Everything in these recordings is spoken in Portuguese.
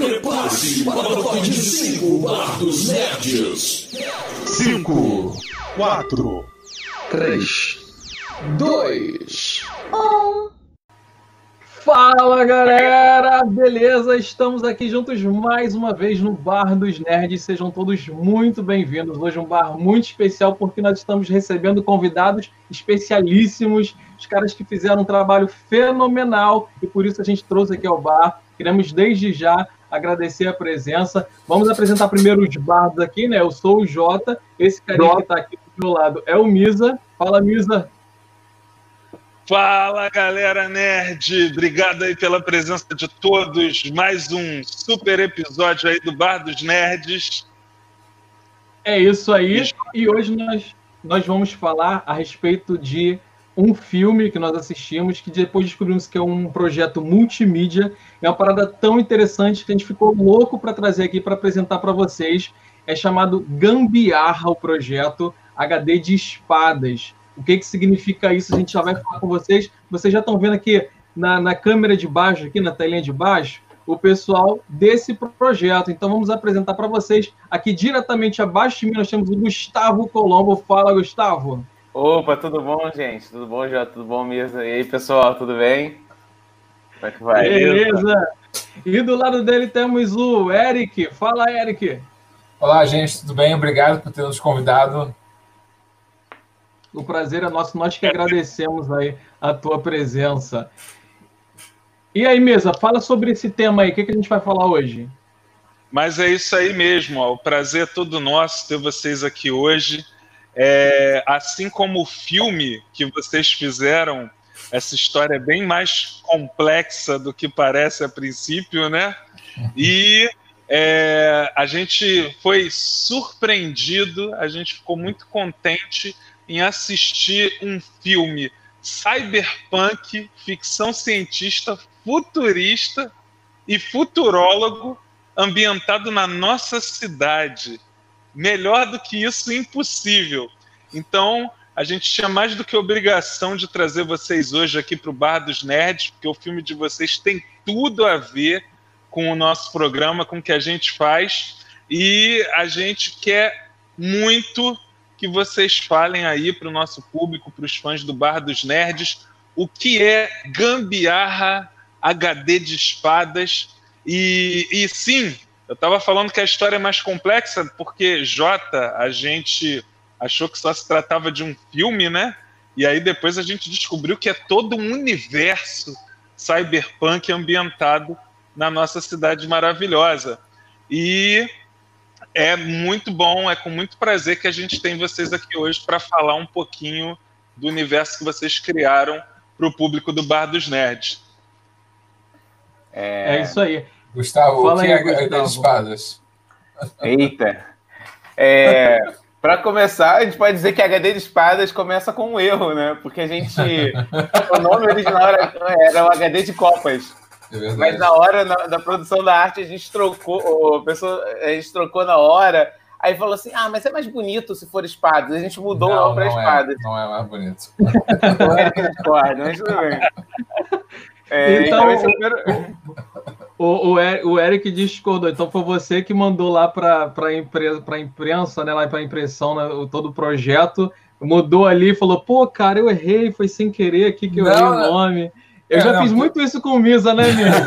Prepare-se para o top de 5 Bar dos Nerds. 5, 4, 3, 2, 1. Fala galera, beleza? Estamos aqui juntos mais uma vez no Bar dos Nerds. Sejam todos muito bem-vindos. Hoje um bar muito especial porque nós estamos recebendo convidados especialíssimos, os caras que fizeram um trabalho fenomenal e por isso a gente trouxe aqui ao bar. Queremos desde já agradecer a presença. Vamos apresentar primeiro os bardos aqui, né? Eu sou o Jota, esse carinha que está aqui do meu lado é o Misa. Fala, Misa. Fala galera nerd, obrigado aí pela presença de todos. Mais um super episódio aí do Bar dos Nerds. É isso aí. E hoje nós, nós vamos falar a respeito de um filme que nós assistimos, que depois descobrimos que é um projeto multimídia. É uma parada tão interessante que a gente ficou louco para trazer aqui para apresentar para vocês. É chamado Gambiarra o projeto HD de espadas. O que, que significa isso? A gente já vai falar com vocês. Vocês já estão vendo aqui na, na câmera de baixo, aqui na telinha de baixo, o pessoal desse projeto. Então vamos apresentar para vocês. Aqui diretamente abaixo de mim nós temos o Gustavo Colombo. Fala, Gustavo. Opa, tudo bom, gente? Tudo bom, já? Tudo bom mesmo? E aí, pessoal, tudo bem? Como é que vai? Beleza. E do lado dele temos o Eric. Fala, Eric. Olá, gente, tudo bem? Obrigado por ter nos convidado. O prazer é nosso, nós que agradecemos aí a tua presença. E aí, mesa, fala sobre esse tema aí, o que, que a gente vai falar hoje? Mas é isso aí mesmo, ó. o prazer é todo nosso ter vocês aqui hoje. É, assim como o filme que vocês fizeram, essa história é bem mais complexa do que parece a princípio, né? E é, a gente foi surpreendido, a gente ficou muito contente em assistir um filme cyberpunk, ficção cientista, futurista e futurólogo ambientado na nossa cidade. Melhor do que isso, impossível. Então, a gente tinha mais do que obrigação de trazer vocês hoje aqui para o Bar dos Nerds, porque o filme de vocês tem tudo a ver com o nosso programa, com o que a gente faz, e a gente quer muito que vocês falem aí para o nosso público, para os fãs do Bar dos Nerds, o que é gambiarra HD de espadas. E, e sim, eu estava falando que a história é mais complexa, porque Jota, a gente achou que só se tratava de um filme, né? E aí depois a gente descobriu que é todo um universo cyberpunk ambientado na nossa cidade maravilhosa. E é muito bom, é com muito prazer que a gente tem vocês aqui hoje para falar um pouquinho do universo que vocês criaram para o público do Bar dos Nerds. É, é isso aí. Gustavo, Fala o que aí, é Gustavo. espadas? Eita. É, para começar, a gente pode dizer que HD de espadas começa com um erro, né? Porque a gente. o nome original era, era o HD de copas. É Mas na hora na, da produção da arte a gente trocou, a, pessoa, a gente trocou na hora. Aí falou assim: ah, mas é mais bonito se for espadas. A gente mudou não, para espadas. É, não é mais bonito. não é que discorda, mas tudo bem. É, então, então o, o, o Eric discordou. Então foi você que mandou lá para a imprensa, imprensa, né? Lá para a impressão, né, todo o projeto. Mudou ali e falou: pô, cara, eu errei, foi sem querer aqui que eu não, errei o nome. Eu é, já não, fiz muito isso com o Misa, né, mesmo?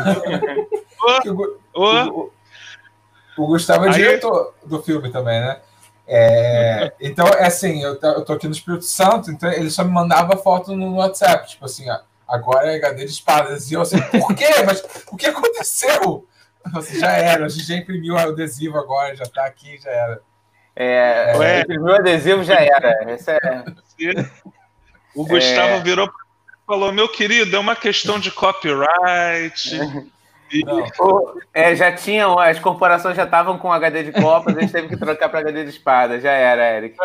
o, o, o, Gustavo é Aí... diretor do filme também, né? É, então, é assim, eu, eu tô aqui no Espírito Santo, então ele só me mandava foto no WhatsApp, tipo assim, agora é HD de espadas. E eu assim, por quê? Mas o que aconteceu? Assim, já era, a gente já imprimiu o adesivo agora, já tá aqui, já era. É, é. imprimiu o adesivo, já era. Esse é... O Gustavo é... virou falou, meu querido, é uma questão de copyright. É, já tinham, as corporações já estavam com HD de copas, a gente teve que trocar para HD de espada. Já era, Eric.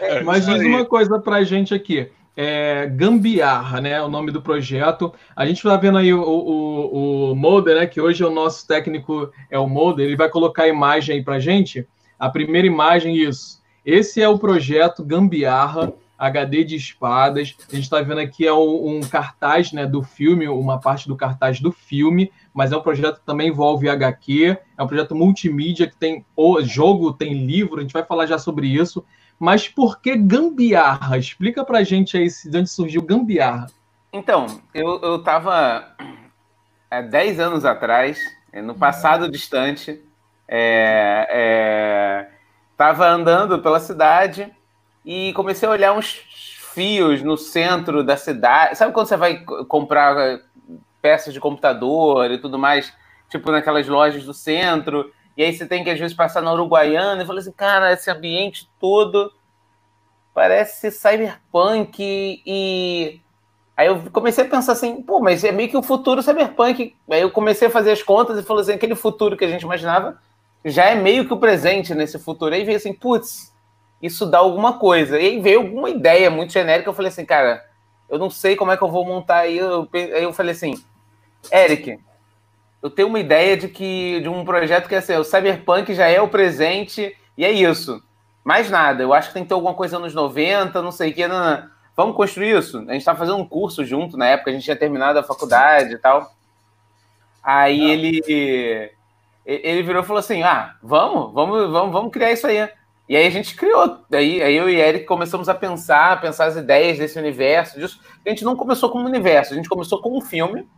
É, Mas diz uma coisa para a gente aqui. É, Gambiarra, né? O nome do projeto. A gente está vendo aí o, o, o Molder, né? Que hoje é o nosso técnico é o Molder. Ele vai colocar a imagem aí para gente. A primeira imagem, isso. Esse é o projeto Gambiarra. HD de espadas. A gente está vendo aqui é um, um, cartaz né, do filme, uma parte do cartaz do filme, mas é um projeto que também envolve HQ, é um projeto multimídia que tem o jogo, tem livro, a gente vai falar já sobre isso. Mas por que gambiarra? Explica pra gente aí de onde surgiu gambiarra. Então, eu, eu tava há 10 anos atrás, no passado distante, é, é, tava andando pela cidade e comecei a olhar uns fios no centro da cidade. Sabe quando você vai comprar peças de computador e tudo mais, tipo naquelas lojas do centro, e aí você tem que às vezes passar na Uruguaiana, e falei assim, cara, esse ambiente todo parece cyberpunk e aí eu comecei a pensar assim, pô, mas é meio que o futuro cyberpunk. Aí eu comecei a fazer as contas e falei assim, aquele futuro que a gente imaginava já é meio que o presente nesse futuro. Aí veio assim, putz, isso dá alguma coisa. E aí veio alguma ideia muito genérica, eu falei assim, cara, eu não sei como é que eu vou montar aí. Eu, aí eu falei assim, Eric, eu tenho uma ideia de que de um projeto que é assim, o Cyberpunk já é o presente e é isso. Mais nada. Eu acho que tem que ter alguma coisa nos 90, não sei o que. Não, não. Vamos construir isso. A gente estava fazendo um curso junto na época, a gente tinha terminado a faculdade e tal. Aí não. ele ele virou e falou assim: "Ah, vamos, vamos, vamos, vamos criar isso aí". E aí a gente criou. Daí aí eu e Eric começamos a pensar, a pensar as ideias desse universo, disso. A gente não começou como um universo, a gente começou com um filme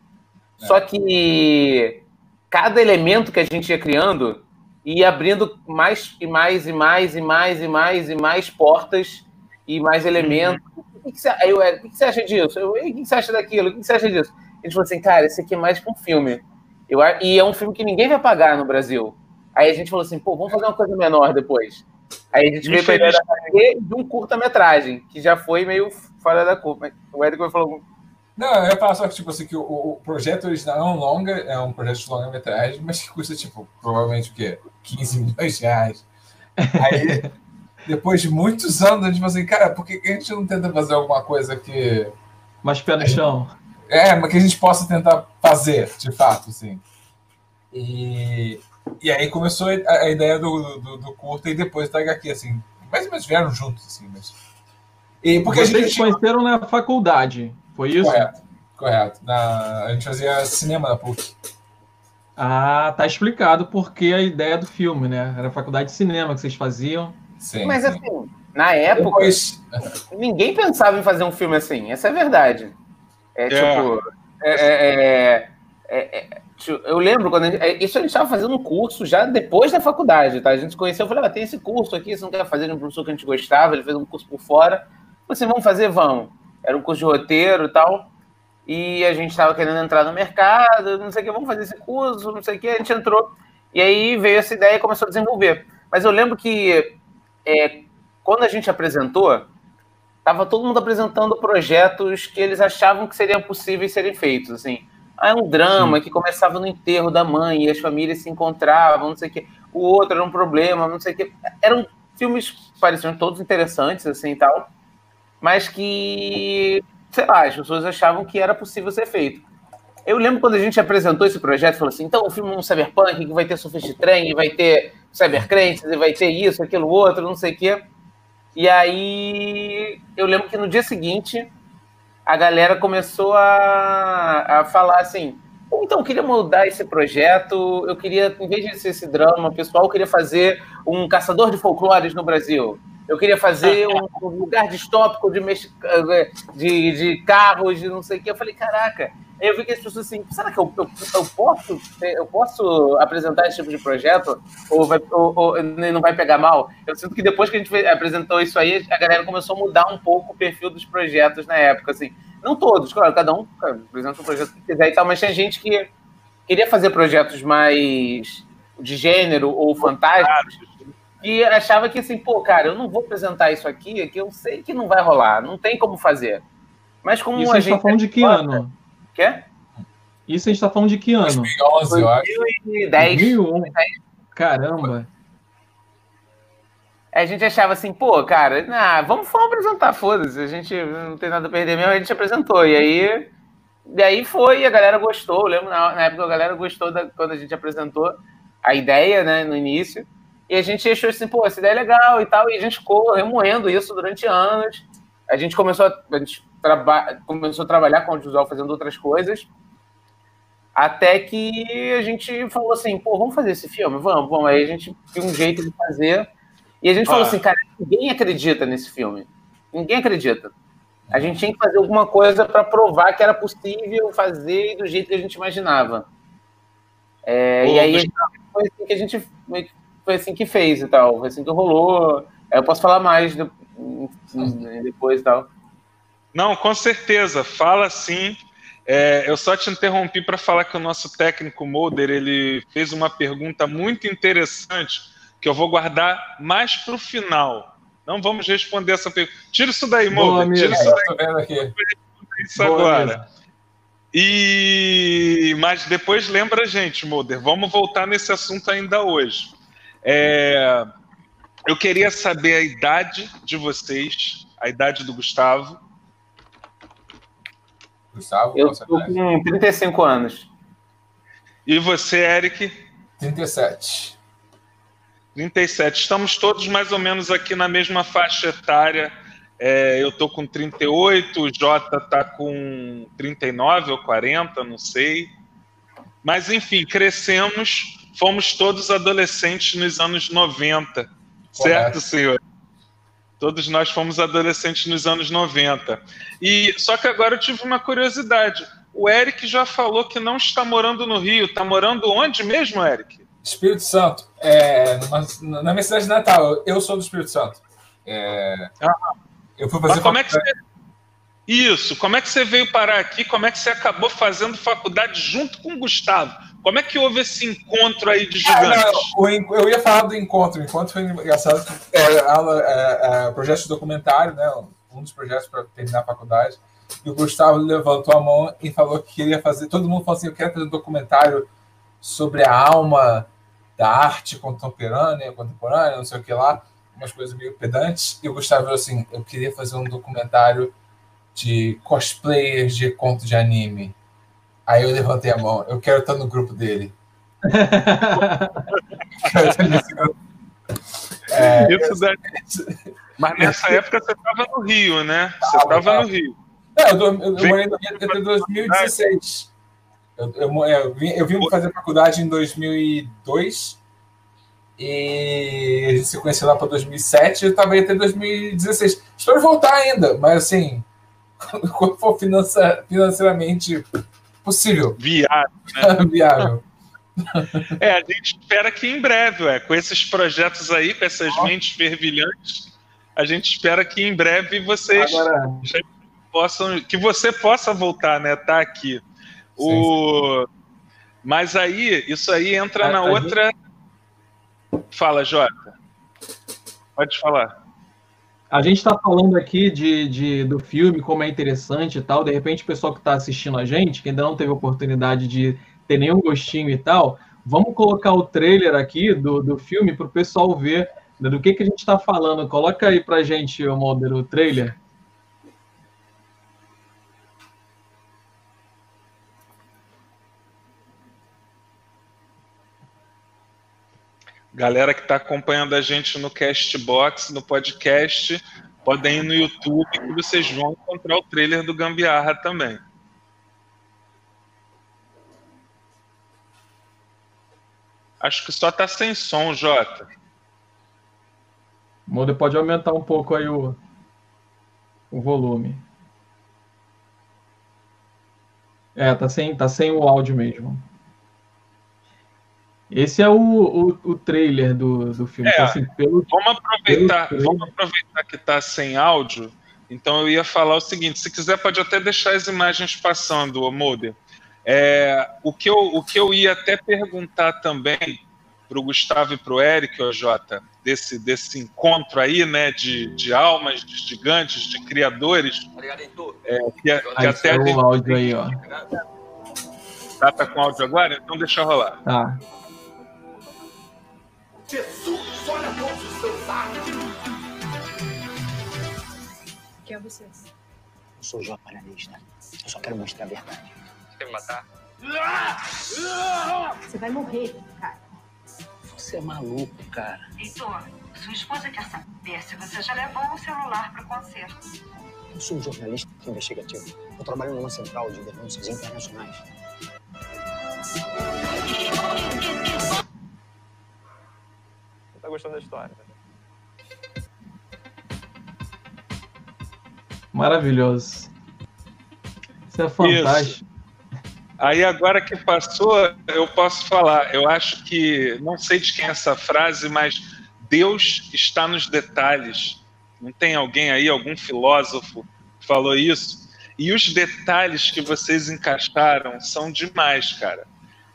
só que cada elemento que a gente ia criando ia abrindo mais e mais e mais e mais e mais e mais portas e mais elementos. Uhum. O, que, você, aí eu, o que você acha disso? Eu, o que você acha daquilo? O que você acha disso? A gente falou assim, cara, esse aqui é mais que um filme. Eu, e é um filme que ninguém vai pagar no Brasil. Aí a gente falou assim, pô, vamos fazer uma coisa menor depois. Aí a gente veio para a ideia de um curta-metragem, que já foi meio fora da curva. O Érico falou não, eu ia falar só que, tipo assim, que o, o projeto original é um longa, é um projeto de longa-metragem, mas que custa, tipo, provavelmente o quê? 15 milhões de reais. Aí, depois de muitos anos, a gente falou assim, cara, por que a gente não tenta fazer alguma coisa que. Mais pé no chão. É, mas que a gente possa tentar fazer, de fato, assim. E, e aí começou a, ideia do, do, do, curta e depois da HQ, assim. Mais ou menos vieram juntos, assim, mas. E porque Vocês a gente conheceram na faculdade. Foi isso? Correto, correto. Na, a gente fazia cinema na PUC. Ah, tá explicado porque a ideia do filme, né? Era a faculdade de cinema que vocês faziam. Sim. Mas sim. assim, na época, Depois... ninguém pensava em fazer um filme assim. Essa é a verdade. É, é. tipo. É, é, é, é eu lembro quando a gente, isso a gente estava fazendo um curso já depois da faculdade, tá? A gente se conheceu, eu falei, ah, tem esse curso aqui, você não quer fazer um professor que a gente gostava, ele fez um curso por fora. Você assim, vamos fazer, vamos era um curso de roteiro e tal. E a gente estava querendo entrar no mercado, não sei o que, vamos fazer esse curso, não sei o que, a gente entrou. E aí veio essa ideia e começou a desenvolver. Mas eu lembro que é, quando a gente apresentou, estava todo mundo apresentando projetos que eles achavam que seriam possíveis serem feitos, assim. Ah, é um drama Sim. que começava no enterro da mãe e as famílias se encontravam, não sei o quê. O outro era um problema, não sei o quê. Eram filmes pareciam todos interessantes, assim, e tal mas que, sei lá, as pessoas achavam que era possível ser feito. Eu lembro quando a gente apresentou esse projeto, falou assim, então o filme é um cyberpunk, que vai ter surfista de trem, vai ter cybercrentes, vai ter isso, aquilo, outro, não sei o quê. E aí, eu lembro que no dia seguinte, a galera começou a, a falar assim, então, eu queria mudar esse projeto, eu queria, em vez de ser esse drama pessoal, eu queria fazer um caçador de folclores no Brasil. Eu queria fazer um, lugar distópico de, de, de carros, de não sei o que. Eu falei, caraca. Aí eu vi que as pessoas assim, será que eu, eu, eu, posso, eu posso apresentar esse tipo de projeto? Ou, vai, ou, ou, não vai pegar mal? Eu sinto que depois que a gente apresentou isso aí, a galera começou a mudar um pouco o perfil dos projetos na época. Assim. Não todos, claro, cada um apresenta o projeto que quiser e tal, mas tinha gente que queria fazer projetos mais de gênero ou fantásticos e achava que assim, pô, cara, eu não vou apresentar isso aqui, que eu sei que não vai rolar, não tem como fazer. Mas como isso a, gente. Tá falando de que ano? Quê? Isso a gente tá falando de que ano? 2011, eu acho. 2010. 2001. Caramba. A gente achava assim, pô, cara, nah, vamos, vamos apresentar, foda-se, a gente não tem nada a perder mesmo, a gente apresentou. E aí, e aí foi, a galera gostou. Eu lembro na, na época a galera gostou da, quando a gente apresentou a ideia, né, no início. E a gente achou assim, pô, essa ideia é legal e tal, e a gente ficou remoendo isso durante anos. A gente começou a, a gente traba começou a trabalhar com o audiovisual fazendo outras coisas. Até que a gente falou assim, pô, vamos fazer esse filme? Vamos, vamos. Aí a gente viu um jeito de fazer. E a gente ah. falou assim, cara, ninguém acredita nesse filme. Ninguém acredita. A gente tinha que fazer alguma coisa para provar que era possível fazer do jeito que a gente imaginava. É, e aí foi assim que a gente foi assim que fez e tal, foi assim que rolou. Eu posso falar mais depois e tal. Não, com certeza, fala sim. É, eu só te interrompi para falar que o nosso técnico Molder ele fez uma pergunta muito interessante que eu vou guardar mais para o final. Não vamos responder essa pergunta. Tira isso daí, Molder. Tira isso daí. Vendo aqui. Isso Boa agora. E mas depois lembra a gente, Molder. Vamos voltar nesse assunto ainda hoje. É... Eu queria saber a idade de vocês, a idade do Gustavo Gustavo? Eu estou com 35 anos. E você, Eric? 37. 37. Estamos todos mais ou menos aqui na mesma faixa etária. É, eu estou com 38, o Jota está com 39 ou 40, não sei. Mas, enfim, crescemos, fomos todos adolescentes nos anos 90. Correto. Certo, senhor? Todos nós fomos adolescentes nos anos 90. E só que agora eu tive uma curiosidade. O Eric já falou que não está morando no Rio. Está morando onde mesmo, Eric? Espírito Santo. É, numa, na minha cidade natal. Eu sou do Espírito Santo. É, ah, eu fui fazer. Mas como é que você... Isso. Como é que você veio parar aqui? Como é que você acabou fazendo faculdade junto com o Gustavo? Como é que houve esse encontro aí de gigantes? Ah, não, eu ia falar do encontro. O encontro foi engraçado. É, aula, é, é, projeto de documentário, né? Um dos projetos para terminar a faculdade. E o Gustavo levantou a mão e falou que queria fazer. Todo mundo falou assim: eu quero fazer um documentário sobre a alma da arte contemporânea, contemporânea, não sei o que lá, umas coisas meio pedantes. E o Gustavo falou assim: eu queria fazer um documentário de cosplayers de conto de anime. Aí eu levantei a mão. Eu quero estar no grupo dele. é, Mas nessa época você estava no Rio, né? Você estava no Rio. Não, eu, eu, eu morei no Rio até 2016. Eu, eu, eu, vim, eu vim fazer faculdade em 2002 e a gente se conheceu lá para 2007 eu estava aí até 2016. Espero voltar ainda, mas assim, quando for financeiramente possível. Viável, né? Viável. É, a gente espera que em breve, ué, com esses projetos aí, com essas oh. mentes fervilhantes, a gente espera que em breve vocês Agora... possam, que você possa voltar, né? Tá aqui. Sim, o... Sim. Mas aí, isso aí entra a, na a outra. Gente... Fala, Jota. Pode falar. A gente está falando aqui de, de, do filme, como é interessante e tal. De repente, o pessoal que está assistindo a gente, que ainda não teve oportunidade de ter nenhum gostinho e tal, vamos colocar o trailer aqui do, do filme para o pessoal ver do que, que a gente está falando. Coloca aí para a gente, o Mulder, o trailer. Galera que está acompanhando a gente no Castbox, no podcast, podem ir no YouTube que vocês vão encontrar o trailer do Gambiarra também. Acho que só tá sem som, Jota. Moda pode aumentar um pouco aí o, o volume. É, tá sem, tá sem o áudio mesmo. Esse é o, o, o trailer do, do filme. É, então, assim, pelo, vamos, aproveitar, vamos aproveitar que está sem áudio. Então eu ia falar o seguinte: se quiser, pode até deixar as imagens passando, Moder. É, o, que eu, o que eu ia até perguntar também para o Gustavo e para o Eric, o Jota, desse, desse encontro aí, né, de, de almas, de gigantes, de criadores. É, que, que aí até o áudio aí, ó. Tá, tá com áudio agora? Então deixa rolar. Tá. Jesus, olha todos os seus atos. Quem é você? Eu sou jornalista. Eu só quero mostrar a verdade. Você quer me matar? Você vai morrer, cara. Você é maluco, cara. Heitor, sua esposa quer saber se você já levou o celular para o concerto. Eu sou um jornalista investigativo. Eu trabalho numa central de denúncias internacionais. Tá gostando da história? Maravilhoso. Isso é fantástico. Isso. Aí agora que passou, eu posso falar. Eu acho que não sei de quem é essa frase, mas Deus está nos detalhes. Não tem alguém aí, algum filósofo que falou isso? E os detalhes que vocês encaixaram são demais, cara.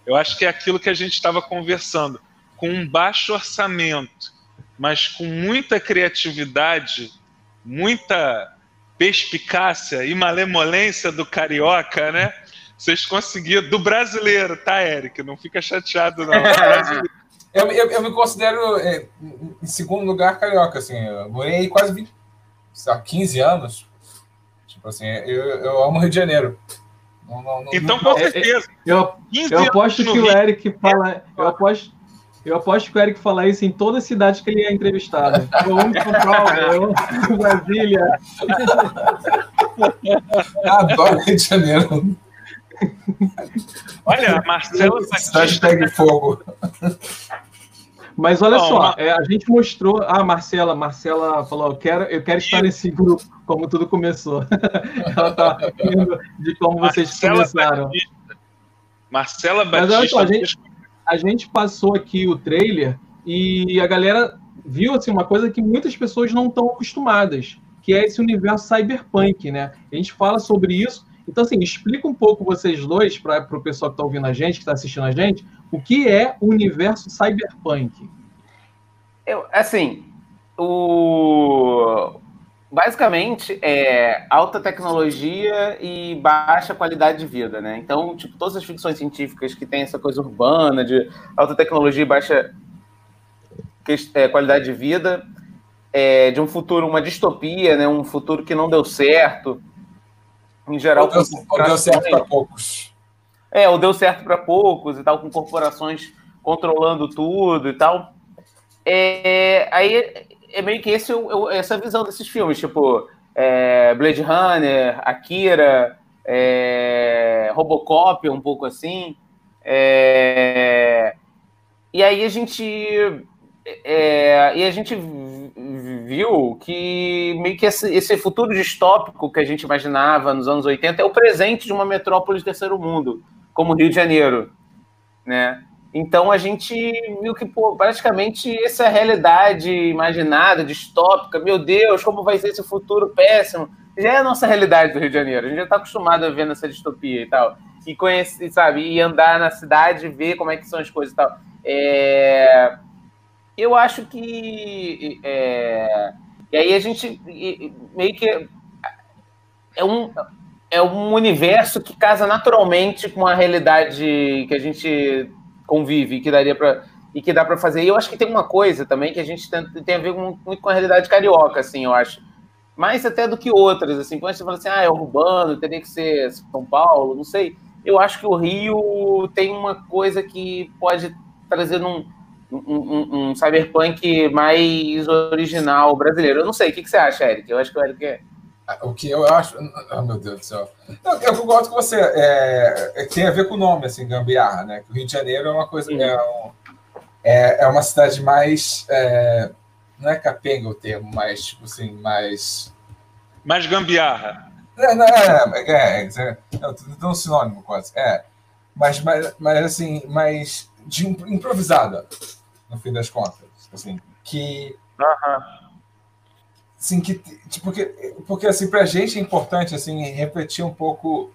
Eu acho que é aquilo que a gente estava conversando. Com um baixo orçamento, mas com muita criatividade, muita perspicácia e malemolência do carioca, né? Vocês conseguiram. Do brasileiro, tá, Eric? Não fica chateado, não. eu, eu, eu, me considero é, em segundo lugar carioca, assim. Eu morei quase 20, lá, 15 anos. Tipo assim, eu, eu amo Rio de Janeiro. Não, não, então, com certeza. Eu, eu aposto que o Eric fala. Eu aposto, eu aposto que o Eric fala isso em toda cidade que ele é entrevistado. Eu amo São Paulo, eu amo Brasília. Adoro Rio de Janeiro. Olha, a Marcela Hashtag fogo. Mas olha Bom, só, é, a gente mostrou. Ah, Marcela, Marcela falou: eu quero, eu quero estar nesse grupo, como tudo começou. Ela tá rindo de como Marcela vocês começaram. Batista. Marcela Batista. Mas olha só, a gente, a gente passou aqui o trailer e a galera viu assim, uma coisa que muitas pessoas não estão acostumadas, que é esse universo cyberpunk, né? A gente fala sobre isso então, assim, explica um pouco vocês dois, para o pessoal que está ouvindo a gente, que está assistindo a gente, o que é o universo cyberpunk. Eu, assim, o... basicamente é alta tecnologia e baixa qualidade de vida, né? Então, tipo, todas as ficções científicas que têm essa coisa urbana de alta tecnologia e baixa é, qualidade de vida, é, de um futuro, uma distopia, né? Um futuro que não deu certo em geral. Ou deu, ou deu certo para poucos. É, ou deu certo para poucos e tal, com corporações controlando tudo e tal. É, aí é meio que esse, essa visão desses filmes, tipo é, Blade Runner, Akira, é, Robocop, um pouco assim. É, e aí a gente é, e a gente viu que meio que esse, esse, futuro distópico que a gente imaginava nos anos 80 é o presente de uma metrópole de terceiro mundo, como Rio de Janeiro, né? Então a gente viu que pô, praticamente essa realidade imaginada, distópica. Meu Deus, como vai ser esse futuro péssimo? Já é a nossa realidade do Rio de Janeiro. A gente já está acostumado a ver nessa distopia e tal. E conhecer, sabe, e andar na cidade, ver como é que são as coisas e tal. É eu acho que. É, e aí a gente meio que. É um, é um universo que casa naturalmente com a realidade que a gente convive, que daria para e que dá para fazer. E eu acho que tem uma coisa também que a gente tem, tem a ver com, muito com a realidade carioca, assim, eu acho. Mais até do que outras, assim. Quando você fala assim, ah, é urbano, teria que ser São Paulo, não sei. Eu acho que o Rio tem uma coisa que pode trazer num, um, um, cyberpunk mais original brasileiro. Eu não sei, o que, que você acha, Eric? Eu acho que o Eric é. O que eu acho. Oh, meu Deus do céu. Não, eu concordo com você. É, é, tem a ver com o nome, assim, Gambiarra, né? Que o Rio de Janeiro é uma coisa. É, um, é, é, uma cidade mais. É, não é capenga o termo, mas, tipo assim, mais. Mais gambiarra. É, não, é, é, é, é, é um sinônimo quase. É. Mas, mas, mas assim, mais de improvisada no fim das contas. Assim, que. Uhum. Assim, que, tipo, porque, porque assim, pra gente é importante assim, refletir um pouco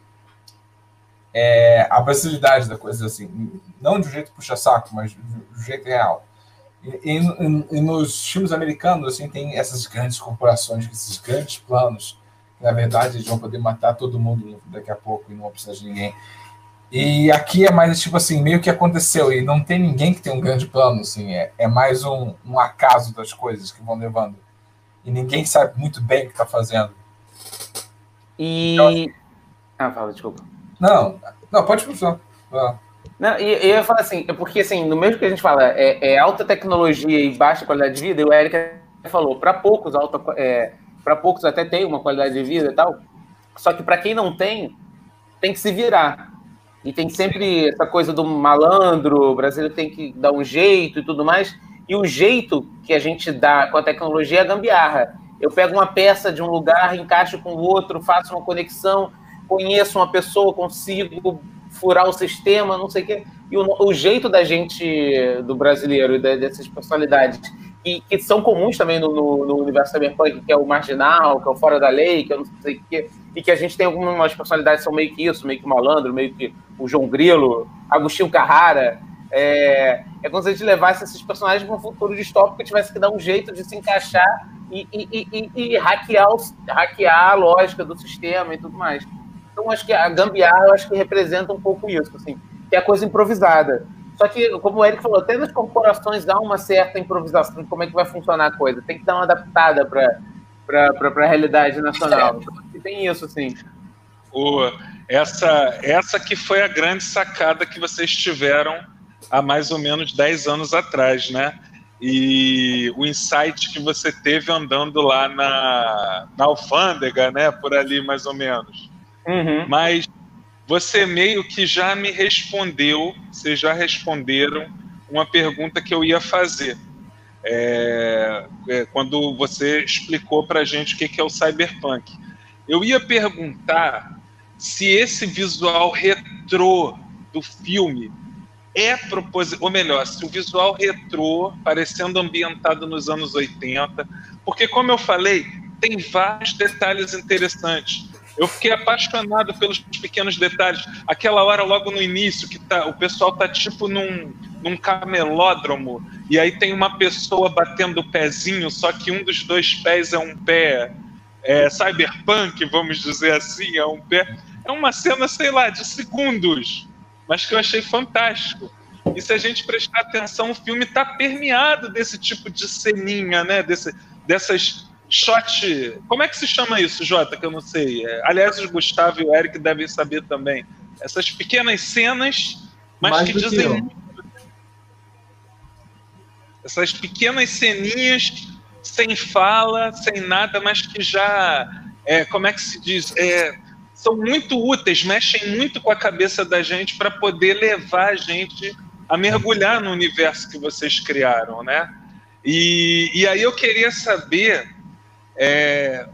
é, a facilidade da coisa, assim, não de um jeito puxa-saco, mas do jeito real. E, e, e, nos filmes americanos, assim, tem essas grandes corporações, esses grandes planos, que, na verdade, eles vão poder matar todo mundo daqui a pouco e não precisa de ninguém. E aqui é mais tipo assim, meio que aconteceu, e não tem ninguém que tem um grande plano, assim, é, é mais um, um acaso das coisas que vão levando. E ninguém sabe muito bem o que está fazendo. E. Então, ah, fala, desculpa. Não, não, pode funcionar. Não, e eu ia falar assim, é porque assim, no mesmo que a gente fala, é, é alta tecnologia e baixa qualidade de vida, e o Eric falou, para poucos, alta, é, para poucos até tem uma qualidade de vida e tal, só que para quem não tem, tem que se virar. E tem sempre essa coisa do malandro, o brasileiro tem que dar um jeito e tudo mais. E o jeito que a gente dá com a tecnologia é a gambiarra. Eu pego uma peça de um lugar, encaixo com o outro, faço uma conexão, conheço uma pessoa, consigo furar o sistema, não sei o quê. E o, o jeito da gente, do brasileiro, dessas personalidades, que, que são comuns também no, no, no, universo cyberpunk, que é o marginal, que é o fora da lei, que eu não sei o quê, e que a gente tem algumas personalidades que são meio que isso, meio que malandro, meio que o João Grilo, Agostinho Carrara. É, é como se a gente levasse esses personagens para um futuro distópico e tivesse que dar um jeito de se encaixar e, e, e, e hackear, o, hackear a lógica do sistema e tudo mais. Então, acho que a gambiarra eu acho que representa um pouco isso, assim, que é a coisa improvisada. Só que, como o Eric falou, até nas corporações há uma certa improvisação de como é que vai funcionar a coisa. Tem que dar uma adaptada para a realidade nacional. Então, tem isso, assim. O, essa, essa que foi a grande sacada que vocês tiveram há mais ou menos 10 anos atrás, né? E o insight que você teve andando lá na, na alfândega, né? Por ali, mais ou menos. Uhum. Mas você meio que já me respondeu, vocês já responderam uma pergunta que eu ia fazer. É, é, quando você explicou para a gente o que, que é o cyberpunk. Eu ia perguntar se esse visual retrô do filme é proposital, ou melhor, se o visual retrô, parecendo ambientado nos anos 80, porque, como eu falei, tem vários detalhes interessantes. Eu fiquei apaixonado pelos pequenos detalhes. Aquela hora logo no início que tá, o pessoal tá tipo num, num camelódromo e aí tem uma pessoa batendo o pezinho, só que um dos dois pés é um pé é, cyberpunk, vamos dizer assim, é um pé. É uma cena, sei lá, de segundos, mas que eu achei fantástico. E se a gente prestar atenção, o filme está permeado desse tipo de ceninha, né? Desse, dessas shot. Como é que se chama isso, Jota? Que eu não sei. É, aliás, o Gustavo e o Eric devem saber também. Essas pequenas cenas, mas Mais que dizem. Que Essas pequenas ceninhas sem fala, sem nada, mas que já. É, como é que se diz? É, são muito úteis, mexem muito com a cabeça da gente para poder levar a gente a mergulhar no universo que vocês criaram, né? E, e aí eu queria saber é,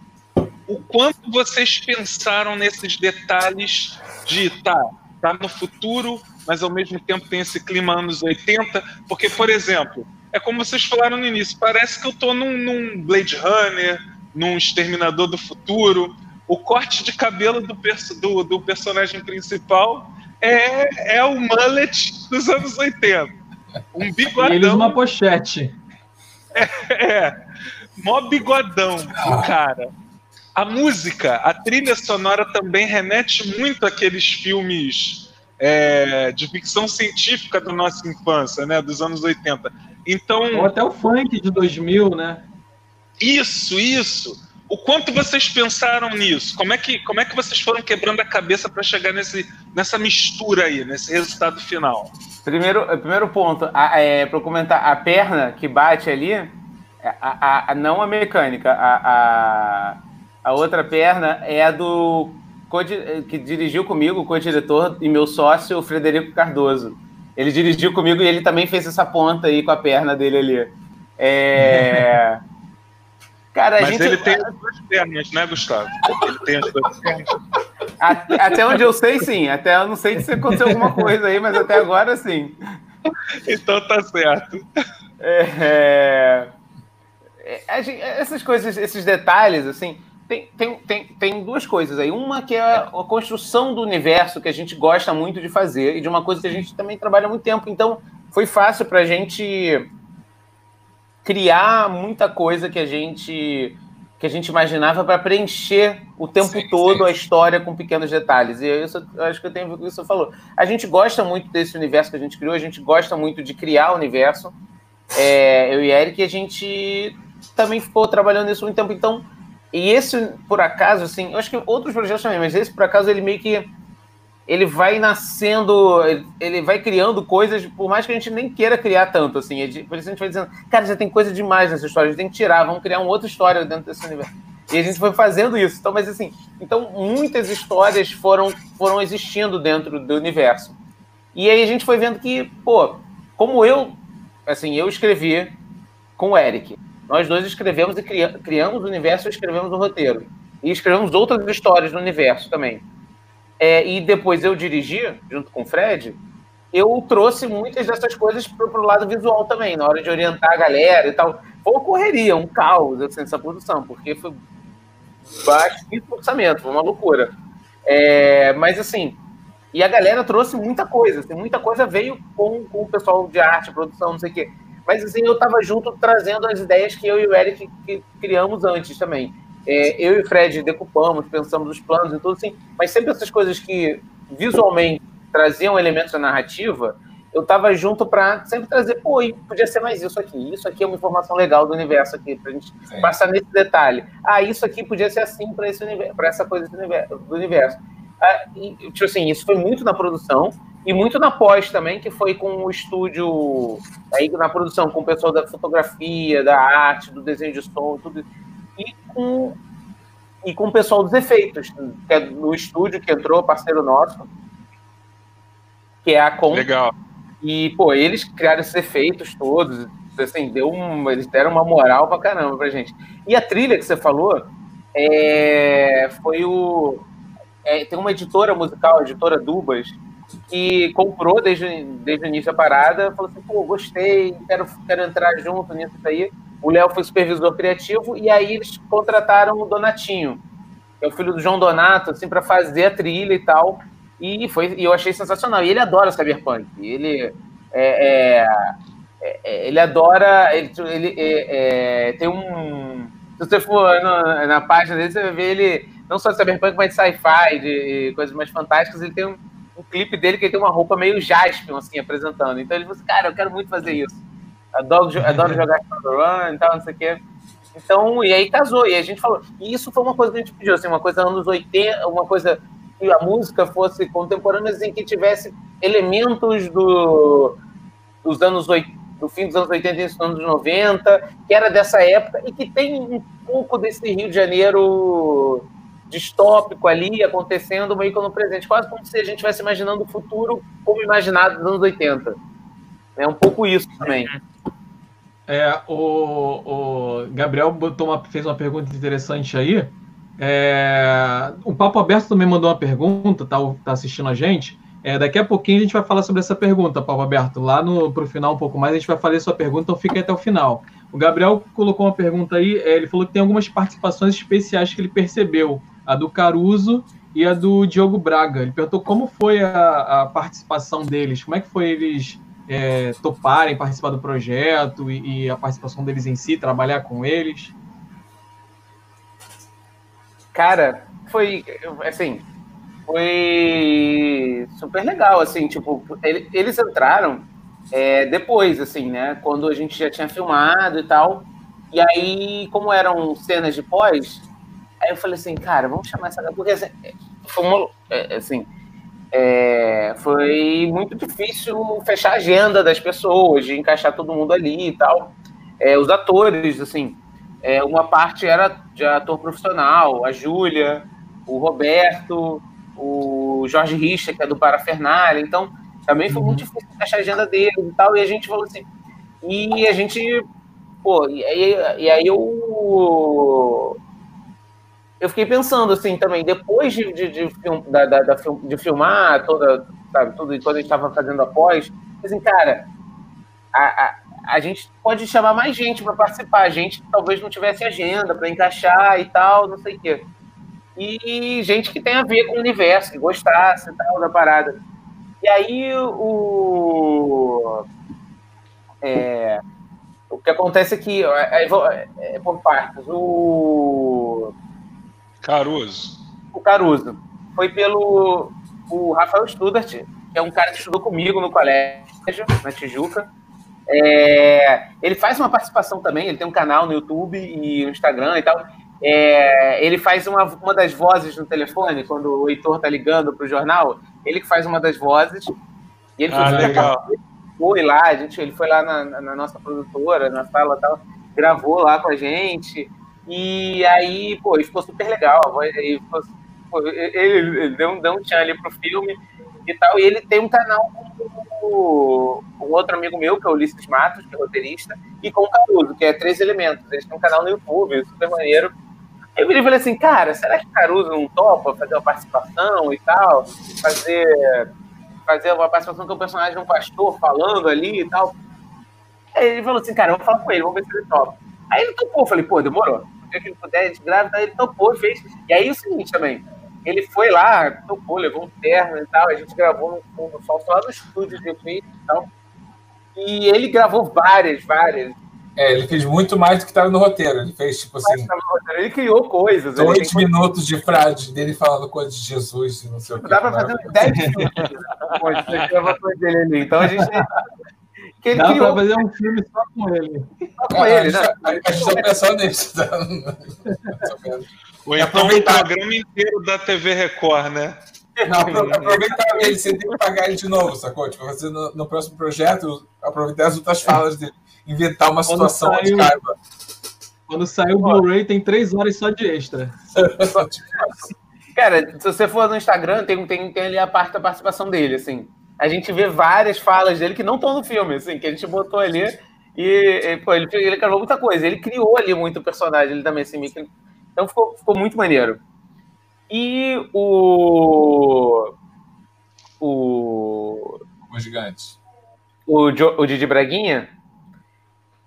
o quanto vocês pensaram nesses detalhes de tá, tá no futuro, mas ao mesmo tempo tem esse clima anos 80, porque, por exemplo, é como vocês falaram no início, parece que eu estou num, num, Blade Runner, num Exterminador do Futuro. O corte de cabelo do, perso do, do personagem principal é, é o mullet dos anos 80. Um bigodão. E eles uma pochete. É, é mó bigodão o cara. A música, a trilha sonora também remete muito àqueles filmes é, de ficção científica da nossa infância, né, dos anos 80. Então, Ou até o funk de 2000, né? Isso, isso. O quanto vocês pensaram nisso? Como é que, como é que vocês foram quebrando a cabeça para chegar nesse, nessa mistura aí, nesse resultado final? Primeiro, primeiro ponto, é, para comentar, a perna que bate ali a, a, a, não a mecânica, a, a, a outra perna é a do que dirigiu comigo, o co-diretor e meu sócio, Frederico Cardoso. Ele dirigiu comigo e ele também fez essa ponta aí com a perna dele ali. É... Cara, Mas gente... ele tem as duas pernas, né, Gustavo? Ele tem as duas pernas. Até onde eu sei, sim. Até eu não sei se aconteceu alguma coisa aí, mas até agora, sim. Então tá certo. É... É, essas coisas, esses detalhes, assim, tem, tem, tem, tem duas coisas aí. Uma que é a construção do universo que a gente gosta muito de fazer e de uma coisa que a gente também trabalha há muito tempo. Então, foi fácil para a gente criar muita coisa que a gente que a gente imaginava para preencher o tempo sim, todo sim. a história com pequenos detalhes. E isso, eu acho que eu tenho a ver com isso que você falou. A gente gosta muito desse universo que a gente criou, a gente gosta muito de criar o universo. É, eu e Eric, a gente também ficou trabalhando nisso muito tempo. Então, e esse, por acaso, assim, eu acho que outros projetos também, mas esse, por acaso, ele meio que ele vai nascendo, ele vai criando coisas, por mais que a gente nem queira criar tanto, assim. Por isso a gente vai dizendo, cara, já tem coisa demais nessa história, a gente tem que tirar, vamos criar uma outra história dentro desse universo. E a gente foi fazendo isso. Então, mas assim, então muitas histórias foram, foram existindo dentro do universo. E aí a gente foi vendo que, pô, como eu, assim, eu escrevi com o Eric. Nós dois escrevemos e criamos o universo e escrevemos o roteiro. E escrevemos outras histórias no universo também. É, e depois eu dirigi, junto com o Fred, eu trouxe muitas dessas coisas para o lado visual também, na hora de orientar a galera e tal. Foi correria, um caos assim, essa produção, porque foi baixo orçamento, foi uma loucura. É, mas assim, e a galera trouxe muita coisa, assim, muita coisa veio com, com o pessoal de arte, produção, não sei o quê. Mas assim, eu estava junto trazendo as ideias que eu e o Eric que criamos antes também. É, eu e o Fred decupamos, pensamos os planos e tudo assim, mas sempre essas coisas que visualmente traziam elementos da narrativa, eu estava junto para sempre trazer, pô, podia ser mais isso aqui, isso aqui é uma informação legal do universo aqui, para a gente Sim. passar nesse detalhe. Ah, isso aqui podia ser assim para esse universo, para essa coisa do universo. Do universo. Ah, e, tipo assim, isso foi muito na produção e muito na pós também, que foi com o estúdio, aí na produção, com o pessoal da fotografia, da arte, do desenho de som, tudo, e com, e com o pessoal dos efeitos, que é no estúdio que entrou, parceiro nosso, que é a Com. Legal. E, pô, eles criaram esses efeitos todos, assim, deu um, eles deram uma moral pra caramba pra gente. E a trilha que você falou é, foi o. É, tem uma editora musical, a editora Dubas, que comprou desde, desde o início a parada, falou assim, pô, gostei, quero, quero entrar junto nisso aí. O Léo foi supervisor criativo, e aí eles contrataram o Donatinho, que é o filho do João Donato, assim, para fazer a trilha e tal. E foi, e eu achei sensacional. E ele adora cyberpunk. Ele é, é, é ele adora. Ele, ele é, é, tem um. Se você for na, na, página dele, você vai ver ele não só de cyberpunk, mas de sci-fi, de coisas mais fantásticas. Ele tem um, um, clipe dele que tem uma roupa meio Jaspion, assim, apresentando. Então ele falou assim, cara, eu quero muito fazer isso. Adoro, adoro jogar Shadowrun e tal, não sei o quê. Então, e aí casou. E a gente falou. E isso foi uma coisa que a gente pediu, assim, uma coisa anos 80, uma coisa que a música fosse contemporânea, em assim, que tivesse elementos do, dos anos do fim dos anos 80 e dos anos 90, que era dessa época e que tem um pouco desse Rio de Janeiro distópico ali acontecendo meio que no presente, quase como se a gente estivesse imaginando o futuro como imaginado nos anos 80. É um pouco isso também. É, o, o Gabriel botou uma, fez uma pergunta interessante aí. É, o Papo Aberto também mandou uma pergunta, tá, tá assistindo a gente. É, daqui a pouquinho a gente vai falar sobre essa pergunta, Papo Aberto. Lá no pro final um pouco mais a gente vai fazer sua pergunta, então fica até o final. O Gabriel colocou uma pergunta aí, é, ele falou que tem algumas participações especiais que ele percebeu, a do Caruso e a do Diogo Braga. Ele perguntou como foi a, a participação deles, como é que foi eles é, toparem participar do projeto e, e a participação deles em si, trabalhar com eles. Cara, foi assim, foi super legal, assim, tipo, eles entraram é, depois, assim, né? Quando a gente já tinha filmado e tal. E aí, como eram cenas de pós, aí eu falei assim, cara, vamos chamar essa porque assim, foi uma, é, assim, é, foi muito difícil fechar a agenda das pessoas, de encaixar todo mundo ali e tal. É, os atores, assim, é, uma parte era de ator profissional, a Júlia, o Roberto, o Jorge Richa, que é do Parafernália. Então, também foi muito uhum. difícil encaixar a agenda deles e tal. E a gente falou assim. E a gente. Pô, e aí, e aí eu. Eu fiquei pensando assim também, depois de, de, de, film, da, da, da, de filmar toda, sabe, tudo, quando a gente estava fazendo após, assim, cara, a, a a gente pode chamar mais gente para participar, gente que talvez não tivesse agenda para encaixar e tal, não sei o quê. E gente que tem a ver com o universo, que gostasse e tal da parada. E aí o. É, o que acontece é que. É, é, é por partes. O. Caruso. O Caruso. Foi pelo o Rafael Studart, que é um cara que estudou comigo no colégio, na Tijuca é, ele faz uma participação também, ele tem um canal no YouTube e no Instagram e tal. É, ele faz uma, uma das vozes no telefone, quando o Heitor tá ligando pro jornal, ele que faz uma das vozes. E ele ah, legal. foi lá, a gente, ele foi lá na, na nossa produtora, na sala tal, gravou lá com a gente. E aí, pô, e ficou super legal. Ele, ele, ele deu, deu um tchan ali pro filme e tal. E ele tem um canal com um outro amigo meu, que é o Ulisses Matos, que é roteirista, e com o Caruso, que é Três Elementos. Eles têm um canal no YouTube, super maneiro. Eu virei e falei assim, cara, será que Caruso não topa fazer uma participação e tal? Fazer, fazer uma participação com o personagem de um pastor falando ali e tal. Aí ele falou assim, cara, eu vou falar com ele, vamos ver se ele topa. Aí ele topou, falei, pô, demorou. O dia que ele puder, ele grávida, ele topou, fez. E aí o seguinte também, ele foi lá, topou, levou um terno e tal, a gente gravou no sol, só no estúdio de efeito e tal. E ele gravou várias, várias. É, ele fez muito mais do que estava no roteiro. Ele fez, tipo assim. Ele criou coisas. Dois minutos de frase dele falando coisas de Jesus e não sei o que. Dá para fazer uns 10 minutos. Então a gente. Que ele Dá criou... pra fazer um filme só com ele. Só com ele, né? A gente tá pensando nisso. Tá? Ou então o programa inteiro da TV Record, né? Não, aproveitar ele, você tem que pagar ele de novo, sacou? Tipo, fazer no, no próximo projeto, aproveitar as outras falas dele, inventar uma situação saiu, de. Quando sair o Blu-ray, tem três horas só de extra. Cara, se você for no Instagram, tem, tem, tem ali a parte da participação dele, assim. A gente vê várias falas dele que não estão no filme, assim, que a gente botou ali. E, pô, ele, ele gravou muita coisa. Ele criou ali muito personagem, ele também, assim, então ficou, ficou muito maneiro. E o. O. O gigante. O, o Didi Braguinha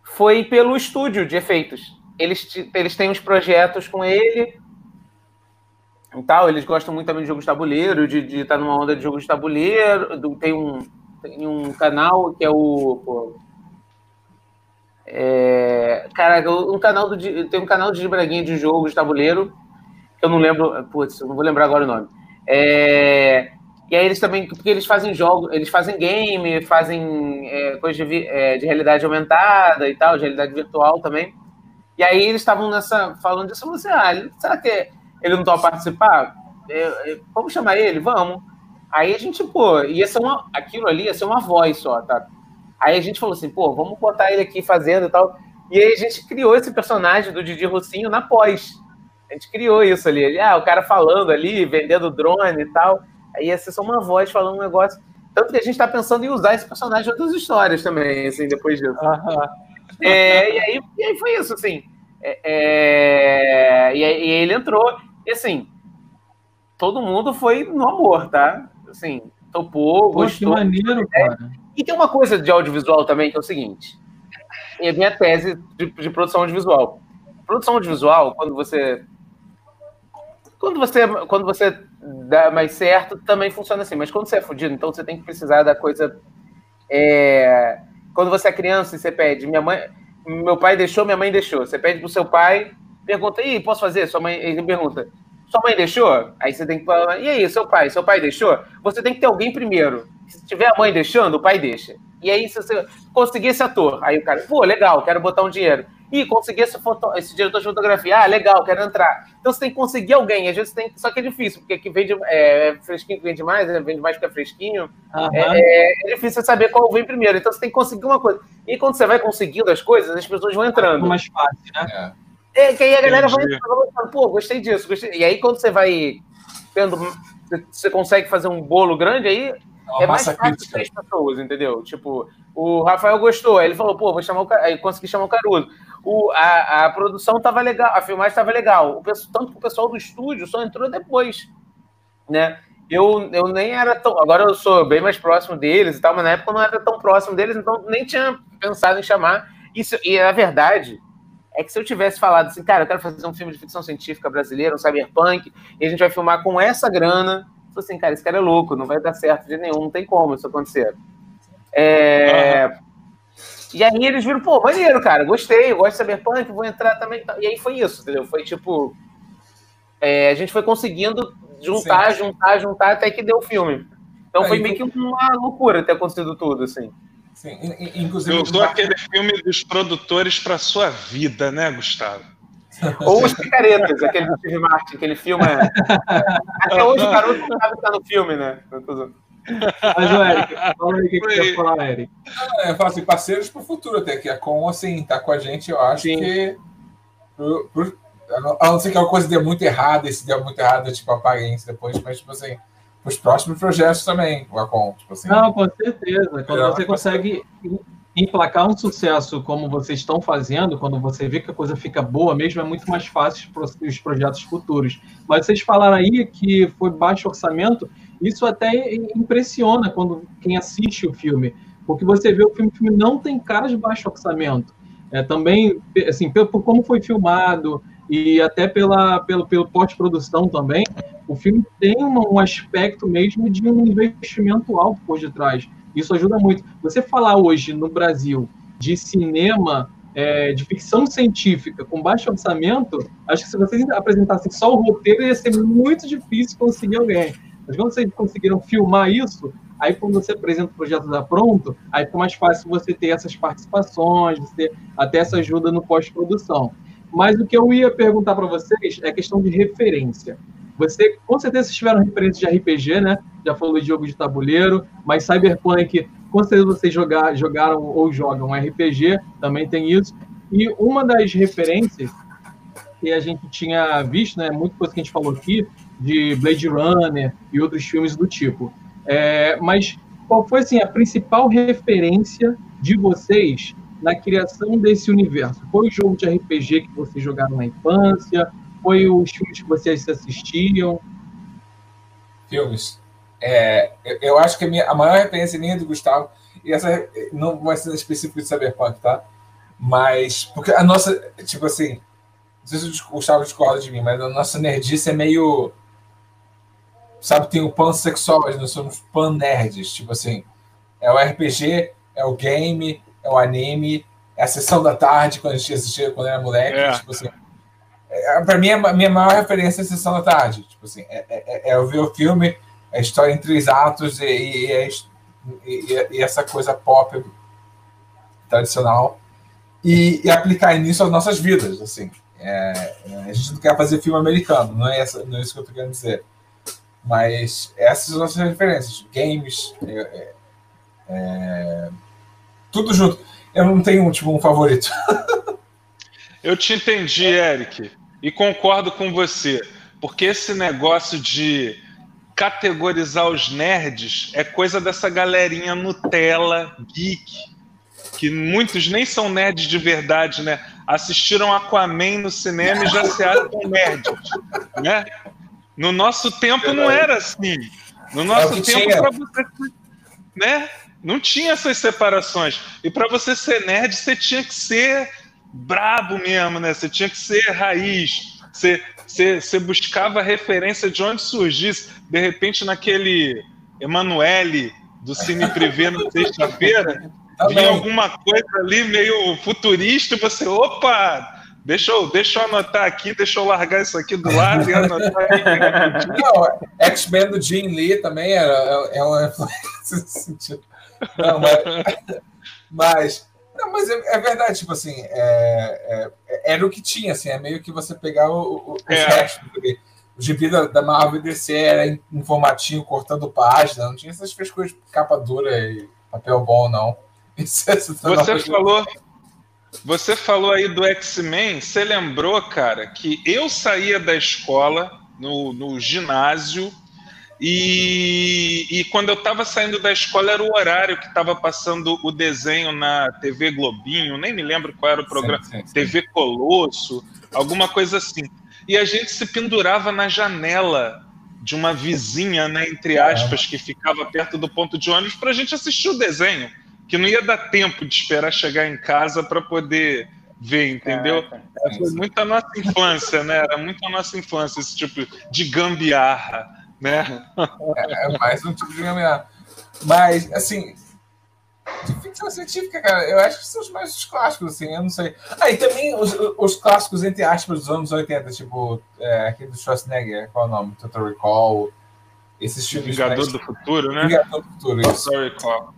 foi pelo estúdio de efeitos. Eles, eles têm uns projetos com ele e tal. Eles gostam muito também de jogos de tabuleiro, de, estar numa onda de jogos de tabuleiro. Tem um, tem um canal que é o. Pô, é, cara, um canal do, tem um canal de Braguinha de jogos de tabuleiro, que eu não lembro, putz, eu não vou lembrar agora o nome. É, e aí eles também, porque eles fazem jogos, eles fazem game, fazem é, coisas de, é, de, realidade aumentada e tal, de realidade virtual também. E aí eles estavam nessa, falando disso, eu falei assim, ah, será que ele não topa participar? É, é, vamos chamar ele? Vamos. Aí a gente, pô, ia ser uma, aquilo ali ia ser uma voz só, tá? Aí a gente falou assim, pô, vamos botar ele aqui fazendo e tal. E aí a gente criou esse personagem do Didi Rocinho na pós. A gente criou isso ali. Ele, ah, o cara falando ali, vendendo drone e tal. Aí ia ser só uma voz falando um negócio. Tanto que a gente está pensando em usar esse personagem em outras histórias também, assim, depois disso. É, e, aí, e aí foi isso, assim. É, é, e, aí, e aí ele entrou. E assim, todo mundo foi no amor, tá? Assim, topou, Pô, gostou. Que maneiro, cara. E tem uma coisa de audiovisual também que é o seguinte: é a minha tese de, de produção audiovisual. Produção audiovisual, quando você. Quando você, quando você dá mais certo, também funciona assim. Mas quando você é fudido, então você tem que precisar da coisa. É, quando você é criança e você pede, minha mãe, meu pai deixou, minha mãe deixou. Você pede pro seu pai, pergunta, e posso fazer? Sua mãe, ele pergunta, sua mãe deixou? Aí você tem que falar, e aí, seu pai? Seu pai deixou? Você tem que ter alguém primeiro. Se tiver a mãe deixando, o pai deixa. E aí, se você conseguir esse ator, aí o cara, pô, legal, quero botar um dinheiro. Ih, consegui esse, foto... esse diretor de fotografia, ah, legal, quero entrar. Então você tem que conseguir alguém, às vezes tem. Só que é difícil, porque que vende é, fresquinho que vende mais, né? vende mais porque é fresquinho. Uhum. É, é, difícil saber qual vem primeiro. Então você tem que conseguir uma coisa. E quando você vai conseguindo as coisas, as pessoas vão entrando. É mais fácil, né? É. É, que aí a galera vai falando, pô, gostei disso, gostei. E aí quando você vai tendo, você consegue fazer um bolo grande, aí é, é mais fácil de três pessoas, entendeu? Tipo, o Rafael gostou, aí ele falou, pô, vou chamar o aí consegui chamar o Caruso. O, a, a produção tava legal, a filmagem tava legal. O, tanto que o pessoal do estúdio só entrou depois, né? Eu, eu nem era tão. Agora eu sou bem mais próximo deles e tal, mas na época eu não era tão próximo deles, então nem tinha pensado em chamar. Isso, e a verdade é que se eu tivesse falado assim, cara, eu quero fazer um filme de ficção científica brasileira, um cyberpunk, e a gente vai filmar com essa grana, eu assim, cara, esse cara é louco, não vai dar certo de nenhum, não tem como isso acontecer. É... Uhum. E aí eles viram, pô, maneiro, cara, gostei, eu gosto de cyberpunk, vou entrar também. E aí foi isso, entendeu? Foi tipo. É, a gente foi conseguindo juntar, Sim. juntar, juntar, até que deu o filme. Então foi meio que uma loucura ter acontecido tudo, assim. Sim, inclusive. Eu usou aquele filme dos produtores para sua vida, né, Gustavo? Ou os picaretas, aquele do Steve Martin, aquele filme. É... Até hoje o garoto não sabe que tá no filme, né? Mas, o Eric, fala aí o que, você quer falar, Eric. É, eu falo assim, parceiros para o futuro até, que a Com, assim, tá com a gente, eu acho Sim. que. Por, por, A não ser que alguma coisa dê muito errada, e se der muito errado, tipo, apaguem isso depois, mas, tipo assim, os próximos projetos também, o Acon, tipo assim. Não, com certeza. Quando você consegue emplacar um sucesso como vocês estão fazendo, quando você vê que a coisa fica boa mesmo, é muito mais fácil para os projetos futuros. Mas vocês falaram aí que foi baixo orçamento, isso até impressiona quando quem assiste o filme, porque você vê o filme, o filme não tem cara de baixo orçamento. É, também, assim, por, por como foi filmado e até pela, pelo, pelo pós-produção também, o filme tem um aspecto mesmo de um investimento alto por detrás. Isso ajuda muito. Você falar hoje no Brasil de cinema é, de ficção científica com baixo orçamento, acho que se vocês apresentassem só o roteiro, ia ser muito difícil conseguir alguém. Mas quando vocês conseguiram filmar isso, aí quando você apresenta o projeto da pronto, aí fica mais fácil você ter essas participações, você ter até essa ajuda no pós-produção. Mas o que eu ia perguntar para vocês é a questão de referência. Você, com certeza, vocês tiveram referência de RPG, né? Já falou de jogo de tabuleiro, mas Cyberpunk, com certeza vocês jogar, jogaram ou jogam RPG, também tem isso. E uma das referências que a gente tinha visto, né? Muita coisa que a gente falou aqui, de Blade Runner e outros filmes do tipo. É, mas qual foi assim, a principal referência de vocês na criação desse universo? Foi o jogo de RPG que vocês jogaram na infância? Foi os filmes que vocês assistiam? Filmes. É, eu, eu, acho que a, minha, a maior referência minha é do Gustavo, e essa não vai ser específico de Cyberpunk, tá? Mas, porque a nossa, tipo assim, não sei se o Gustavo discorda de mim, mas a nossa nerdice é meio. Sabe, tem o pansexual, mas nós somos pan-nerds. Tipo assim, é o RPG, é o game, é o anime, é a sessão da tarde, quando a gente assistia quando era moleque. É. Tipo assim, é, para mim, a minha maior referência é a Sessão da Tarde. Tipo assim, é, é, é eu ver o filme, a história em três atos e, e, e, e essa coisa pop tradicional e, aplicar nisso as nossas vidas. Assim. É, a gente não quer fazer filme americano, não é, essa, não é isso que eu estou querendo dizer. Mas essas são as nossas referências. Games, é, é, tudo junto. Eu não tenho tipo, um favorito. Eu te entendi, Eric. E concordo com você, porque esse negócio de categorizar os nerds é coisa dessa galerinha Nutella, geek, que muitos nem são nerds de verdade, né? Assistiram Aquaman no cinema e já se acham nerds, né? No nosso tempo não era assim. No nosso é tempo, para você, né? Não tinha essas separações. E para você ser nerd, você tinha que ser brabo mesmo, né? Você tinha que ser raiz. Você, você, você buscava referência de onde surgisse. De repente, naquele Emanuele do Cine Privé na sexta-feira, vinha alguma coisa ali meio futurista e você, opa, Deixa eu, deixa eu anotar aqui, deixa eu largar isso aqui do lado e anotar aqui. Não, X-Men do Jim Lee também era, é, é uma influência nesse sentido. Não, mas, mas não, mas é, é, verdade, tipo assim, é, é, era o que tinha, assim, é meio que você pegar o, o, os é. O gibi da, da Marvel DC era em, em, formatinho, cortando página, não tinha essas frescuras de capa dura e papel bom, não. Isso, é você falou. Você falou aí do X-Men, você lembrou, cara, que eu saía da escola no, no ginásio e, e, quando eu estava saindo da escola era o horário que estava passando o desenho na TV Globinho, nem me lembro qual era o programa, sim, sim, sim. TV Colosso, alguma coisa assim. E a gente se pendurava na janela de uma vizinha, né, entre aspas, que ficava perto do ponto de ônibus para a gente assistir o desenho, que não ia dar tempo de esperar chegar em casa para poder ver, entendeu? É, foi muito a nossa infância, né? Era muito a nossa infância esse tipo de gambiarra né? É, é mais um tipo de gambiarra. Mas, assim, de ficção científica, cara, eu acho que são os mais os clássicos, assim, eu não sei. Ah, e também os, os clássicos, entre aspas, dos anos 80, tipo, é, aquele do Schwarzenegger, qual é o nome? Total Recall, esses filmes Vingador mais... do Futuro, né? Vingador do Futuro, isso. Total Recall.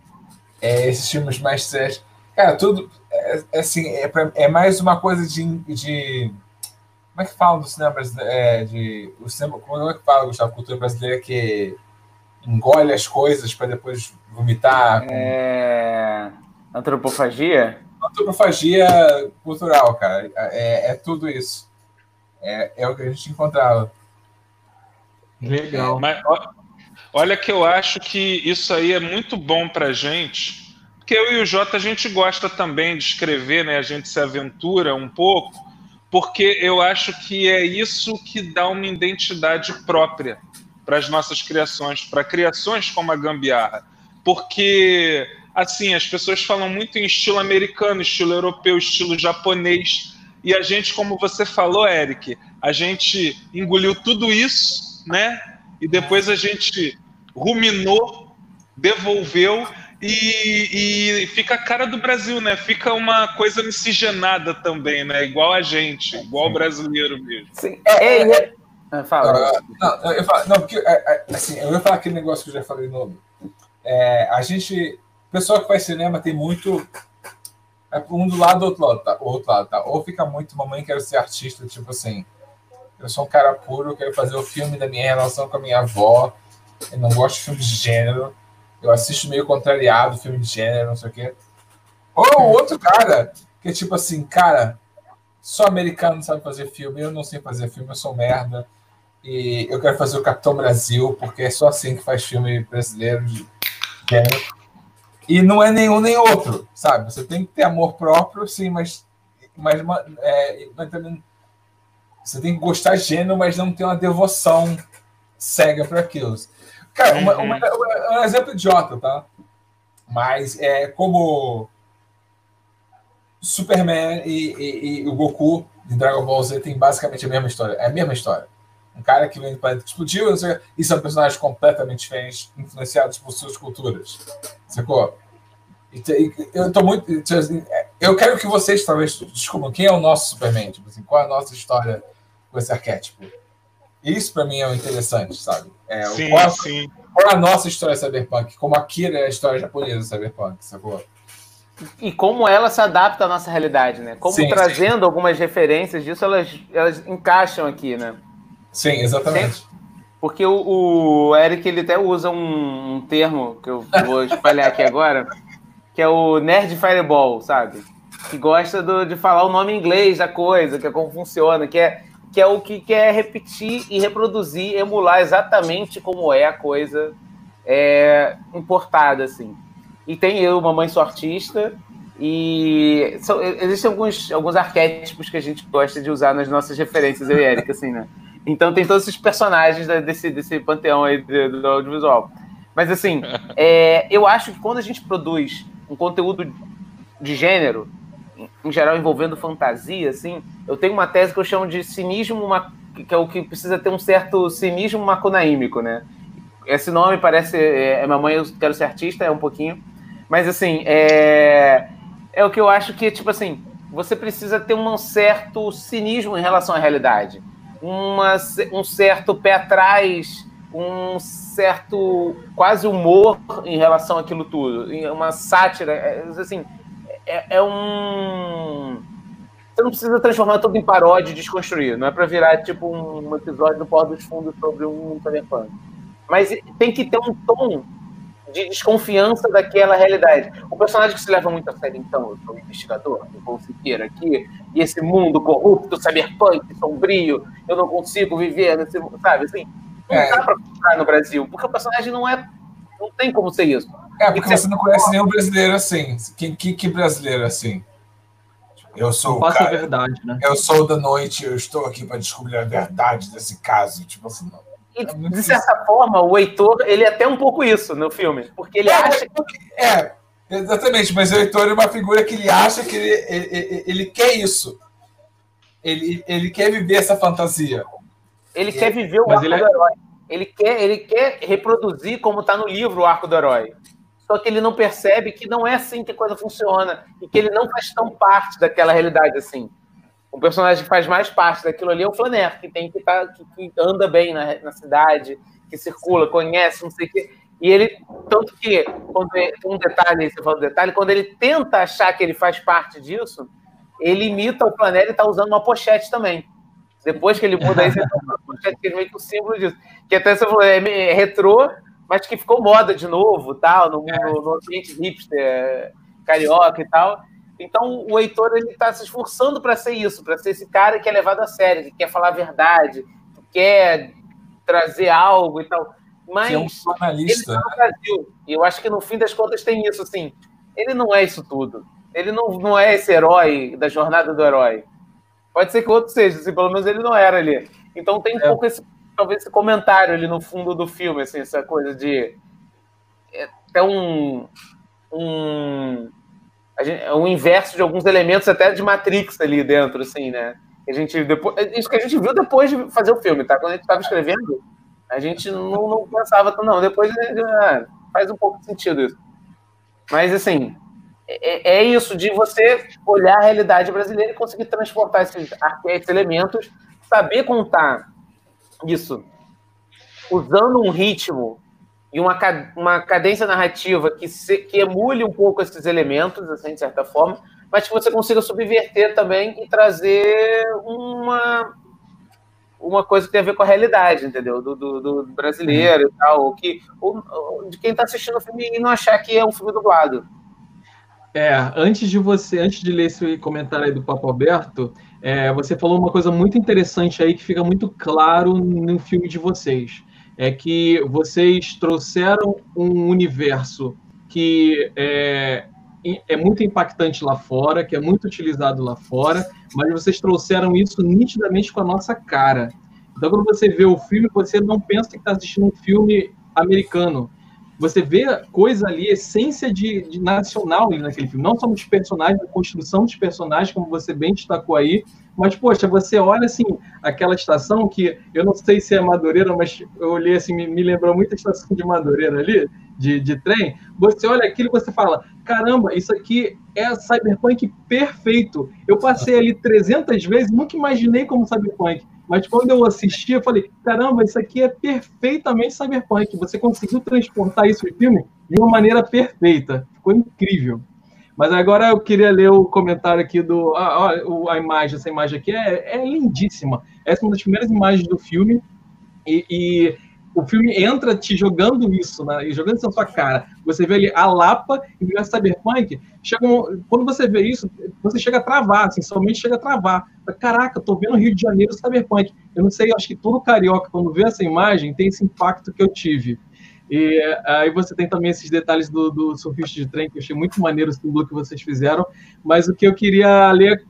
É, esses filmes mais sérios. Cara, tudo, é, é assim, é, pra, é mais uma coisa de, de como é que fala do cinema brasileiro? É, de, o cinema, como é que fala, Gustavo, cultura brasileira que engole as coisas para depois vomitar? Com... É... Antropofagia? Antropofagia cultural, cara. É, é tudo isso. É, é o que a gente encontrava. Legal. Mas, olha que eu acho que isso aí é muito bom pra gente, porque eu e o Jota a gente gosta também de escrever, né? A gente se aventura um pouco, porque eu acho que é isso que dá uma identidade própria para as nossas criações, para criações como a Gambiarra. Porque, assim, as pessoas falam muito em estilo americano, estilo europeu, estilo japonês, e a gente, como você falou, Eric, a gente engoliu tudo isso, né? E depois a gente ruminou, devolveu e, e, fica a cara do Brasil, né? Fica uma coisa miscigenada também, né? Igual a gente, igual o brasileiro mesmo. Sim. É, é, é. Ah, fala. Uh, não, eu falo, não, porque é, é, assim, eu ia falar aquele negócio que eu já falei no. É, a gente. O pessoal que faz cinema tem muito. É um do lado do outro lado, tá? O outro lado, tá? Ou fica muito, mamãe, quero ser artista, tipo assim. Eu sou um cara puro, quero fazer o filme da minha relação com a minha avó. Eu não gosto de filmes de gênero. Eu assisto meio contrariado filme de gênero, não sei o quê. Ou outro cara, que é tipo assim, cara, só americano sabe fazer filme, eu não sei fazer filme, eu sou merda. E eu quero fazer o Capitão Brasil, porque é só assim que faz filme brasileiro de gênero. E não é nenhum nem outro, sabe? Você tem que ter amor próprio, sim, mas, mas, é, mas também você tem que gostar de gênero, mas não ter uma devoção cega para aquilo. Cara, uma, uma, uma, um exemplo idiota, tá? Mas é como Superman e, e, e, o Goku de Dragon Ball Z tem basicamente a mesma história. É a mesma história. Um cara que vem do planeta que explodiu, sei, e são personagens completamente diferentes, influenciados por suas culturas. Sacou? Eu tô muito. Assim, eu quero que vocês talvez descubram quem é o nosso Superman, tipo assim, qual é a nossa história com esse arquétipo. Isso para mim é o interessante, sabe? É, sim, qual, sim. qual é a nossa história cyberpunk? Como Akira é a história japonesa cyberpunk, sacou? E como ela se adapta à nossa realidade, né? Como sim, trazendo sim. algumas referências disso, elas, elas encaixam aqui, né? Sim, exatamente. Porque o, o, Eric ele até usa um, um termo que eu vou espalhar aqui agora, que é o nerd fireball, sabe? Que gosta do, de falar o nome em inglês da coisa, que é como funciona, que é que é o que quer repetir e reproduzir, emular exatamente como é a coisa é, importada, assim. E tem eu, Mamãe Sou Artista, e são, existem alguns, alguns arquétipos que a gente gosta de usar nas nossas referências, eu e Erika, assim, né? Então tem todos esses personagens desse, desse panteão aí do, do audiovisual. Mas, assim, é, eu acho que quando a gente produz um conteúdo de gênero, em geral envolvendo fantasia, assim, eu tenho uma tese que eu chamo de cinismo, que é o que precisa ter um certo cinismo macunaímico, né? Esse nome parece. É, é Mamãe, eu quero ser artista, é um pouquinho. Mas, assim, é, é o que eu acho que, tipo assim, você precisa ter um certo cinismo em relação à realidade. Uma, um certo pé atrás, um certo quase humor em relação àquilo tudo. Uma sátira, é, assim é, é, um. Você não precisa transformar tudo em paródia e desconstruir. Não é para virar tipo um episódio do Pó dos Fundos sobre um cyberpunk. Mas tem que ter um tom de desconfiança daquela realidade. O personagem que se leva muito a sério, então, eu sou um investigador, eu vou seguir aqui, e esse mundo corrupto, cyberpunk, sombrio, eu não consigo viver nesse mundo, sabe? Assim, não é. dá pra ficar no Brasil, porque o personagem não é. Não tem como ser isso. É, porque você não conhece nenhum brasileiro assim. Que, que, que brasileiro assim? Eu sou Passa a verdade, né? Eu sou da noite, eu estou aqui para descobrir a verdade desse caso. Tipo assim, não. E, é de certa isso. forma, o Heitor, ele é até um pouco isso no filme. Porque ele é, acha. É, exatamente, mas o Heitor é uma figura que ele acha que ele, ele, ele quer isso. Ele, ele quer viver essa fantasia. Ele quer viver o mas arco ele é... do herói. Ele quer, ele quer reproduzir como está no livro o arco do herói só que ele não percebe que não é assim que a coisa funciona e que ele não faz tão parte daquela realidade assim. O personagem que faz mais parte daquilo ali é o Flaner, que tem que estar, tá, que, anda bem na, na, cidade, que circula, conhece, não sei o quê. E ele, tanto que, quando um detalhe, você falou detalhe, quando ele tenta achar que ele faz parte disso, ele imita o Flaner e está usando uma pochete também. Depois que ele muda isso, ele tá usando uma pochete, que ele meio que o símbolo disso. Que até você falou, é, é retrô, mas que ficou moda de novo, tal, no, é. no, no ambiente hipster, carioca e tal. Então o Heitor ele está se esforçando para ser isso, para ser esse cara que é levado a sério, que quer falar a verdade, que quer trazer algo e tal. Mas é um ele tá no Brasil. E eu acho que no fim das contas tem isso, assim. Ele não é isso tudo. Ele não, não é esse herói da jornada do herói. Pode ser que outro seja, assim, pelo menos ele não era ali. Então tem um é. pouco esse, talvez esse comentário ali no fundo do filme, assim, essa coisa de é, até um um gente, um inverso de alguns elementos até de Matrix ali dentro, assim, né? A gente depois, isso que a gente viu depois de fazer o filme, tá? Quando a gente estava escrevendo, a gente não, não pensava, não. Depois ah, faz um pouco de sentido isso. Mas assim, é, é, isso de você olhar a realidade brasileira e conseguir transportar esses, esses elementos, saber contar isso usando um ritmo e uma, uma cadência narrativa que, se, que emule um pouco esses elementos, assim, de certa forma, mas que você consiga subverter também e trazer uma, uma coisa que tem a ver com a realidade, entendeu? Do, do, do brasileiro e tal, que, ou, de quem está assistindo o filme e não achar que é um filme dublado. É, antes de você, antes de ler esse comentário aí do Papo Aberto, é, você falou uma coisa muito interessante aí que fica muito claro no filme de vocês. É que vocês trouxeram um universo que é, é muito impactante lá fora, que é muito utilizado lá fora, mas vocês trouxeram isso nitidamente com a nossa cara. Então, quando você vê o filme, você não pensa que está assistindo um filme americano você vê coisa ali, essência de, de nacional ali naquele filme. Não só dos personagens, a construção dos personagens, como você bem destacou aí, mas, poxa, você olha assim, aquela estação que eu não sei se é Madureira, mas eu olhei assim, me, me lembrou muito a estação de Madureira ali, de, de trem. Você olha aquilo e você fala: caramba, isso aqui é cyberpunk perfeito. Eu passei ali 300 vezes, nunca imaginei como cyberpunk. Mas quando eu assisti, eu falei: caramba, isso aqui é perfeitamente cyberpunk. Você conseguiu transportar isso no filme de uma maneira perfeita. Ficou incrível. Mas agora eu queria ler o comentário aqui do. A, a, a imagem, essa imagem aqui é, é, lindíssima. Essa é uma das primeiras imagens do filme. E, e o filme entra te jogando isso, né? jogando isso na sua cara. Você vê ali a Lapa e a Cyberpunk. Chega um, quando você vê isso, você chega a travar, assim, somente chega a travar. Caraca, tô vendo Rio de Janeiro Cyberpunk. Eu não sei, acho que todo carioca, quando vê essa imagem, tem esse impacto que eu tive. E aí você tem também esses detalhes do, do surfista de trem, que eu achei muito maneiro esse símbolo que vocês fizeram. Mas o que eu queria ler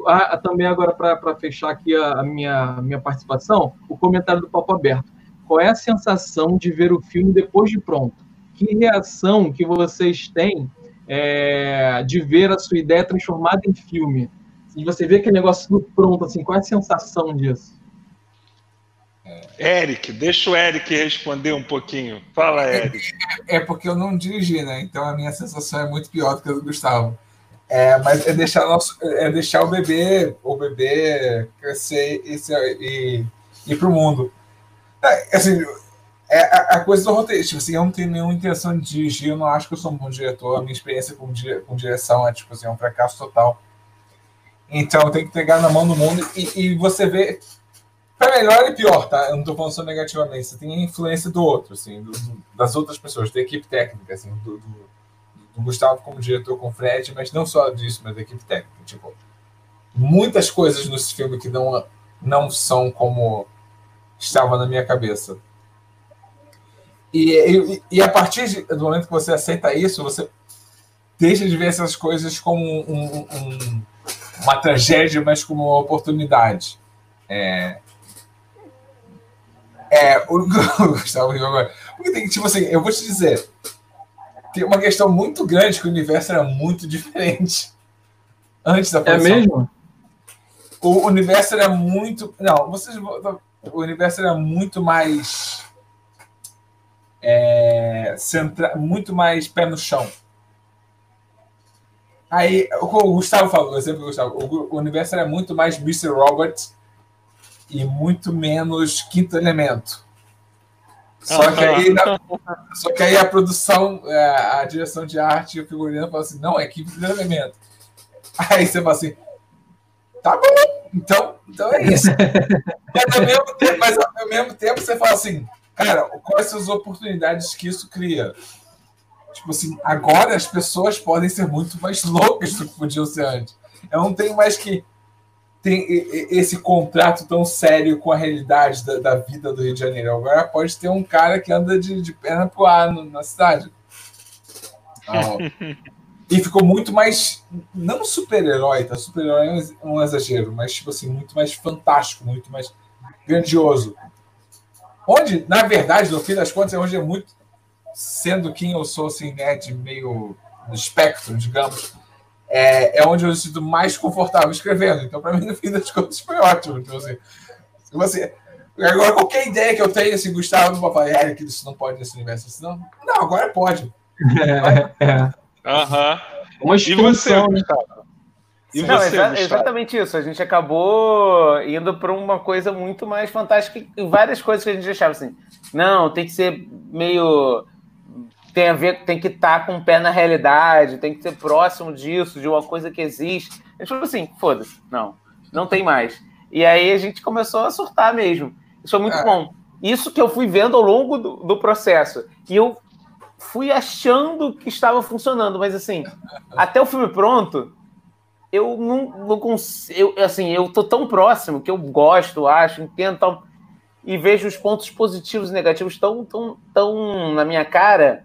também agora para fechar aqui a, a minha, minha participação, o comentário do Papo Aberto qual é a sensação de ver o filme depois de pronto? Que reação que vocês têm é, de ver a sua ideia transformada em filme? De você ver aquele negócio tudo pronto, assim, qual é a sensação disso? Eric, deixa o Eric responder um pouquinho. Fala, Eric. É, é, porque eu não dirigi, né? Então a minha sensação é muito pior do que a do Gustavo. É, mas é deixar, nosso, é deixar o bebê, o bebê crescer e, e ir para o mundo. É, assim, é a, a, coisa do roteiro. Tipo assim, eu não tenho nenhuma intenção de dirigir, eu não acho que eu sou um bom diretor. A minha experiência com, com direção é, tipo assim, é um fracasso total. Então, tem que pegar na mão do mundo e, e você vê. Para melhor e pior, tá? Eu não estou falando só negativamente. Você tem a influência do outro, assim, do, das outras pessoas, da equipe técnica, assim, do, do, do Gustavo como diretor com o Fred, mas não só disso, mas da equipe técnica. Tipo, muitas coisas nesse filme que não, não são como estava na minha cabeça. E, e, e a partir de, do momento que você aceita isso, você deixa de ver essas coisas como um, um, uma tragédia, mas como uma oportunidade. É, é o, Gustavo agora. Porque tem, tipo assim, eu vou te dizer, tem uma questão muito grande que o universo era muito diferente antes da produção. É mesmo? O universo era muito. Não, vocês o universo era muito mais é, centra, muito mais pé no chão. Aí, o Gustavo falou, exemplo do Gustavo, o, universo era muito mais Mr. Robert e muito menos Quinto Elemento. Só que aí, na, só que aí a produção, é, a direção de arte e o figurino falam assim, não, é Quinto Elemento. Aí você fala assim, tá bom, então, então é isso. mas, ao mesmo tempo, mas ao mesmo tempo você fala assim, cara, quais são as oportunidades que isso cria? Tipo assim, agora as pessoas podem ser muito mais loucas do que podiam ser antes. Eu não tenho mais que tem esse contrato tão sério com a realidade da, da, vida do Rio de Janeiro. Agora pode ter um cara que anda de, de perna pro ar no, na cidade. e ficou muito mais. Não super-herói, tá? Super-herói é um exagero, mas tipo assim, muito mais fantástico, muito mais grandioso. Onde, na verdade, no fim das contas, é onde é muito. Sendo quem eu sou, assim, né, de meio do espectro, digamos, é, é onde eu me sinto mais confortável escrevendo. Então, para mim, no fim das contas, foi ótimo. Então, assim, você, agora, qualquer ideia que eu tenha, assim, Gustavo não vai falar, que isso não pode nesse universo. Assim, não, não, agora pode. É, é. Aham. Uma e você, né? Gustavo? E não, você, exa exatamente isso. A gente acabou indo para uma coisa muito mais fantástica e várias coisas que a gente achava assim. Não, tem que ser meio tem a ver, tem que estar tá com o pé na realidade, tem que ser próximo disso, de uma coisa que existe. A gente falou assim, foda-se, não, não tem mais. E aí a gente começou a surtar mesmo. Isso foi muito é. bom. Isso que eu fui vendo ao longo do, do, processo. E eu fui achando que estava funcionando, mas assim, até o filme pronto, eu não, não consigo. Assim, eu tô tão próximo que eu gosto, acho, entendo tão, e vejo os pontos positivos e negativos tão, tão, tão na minha cara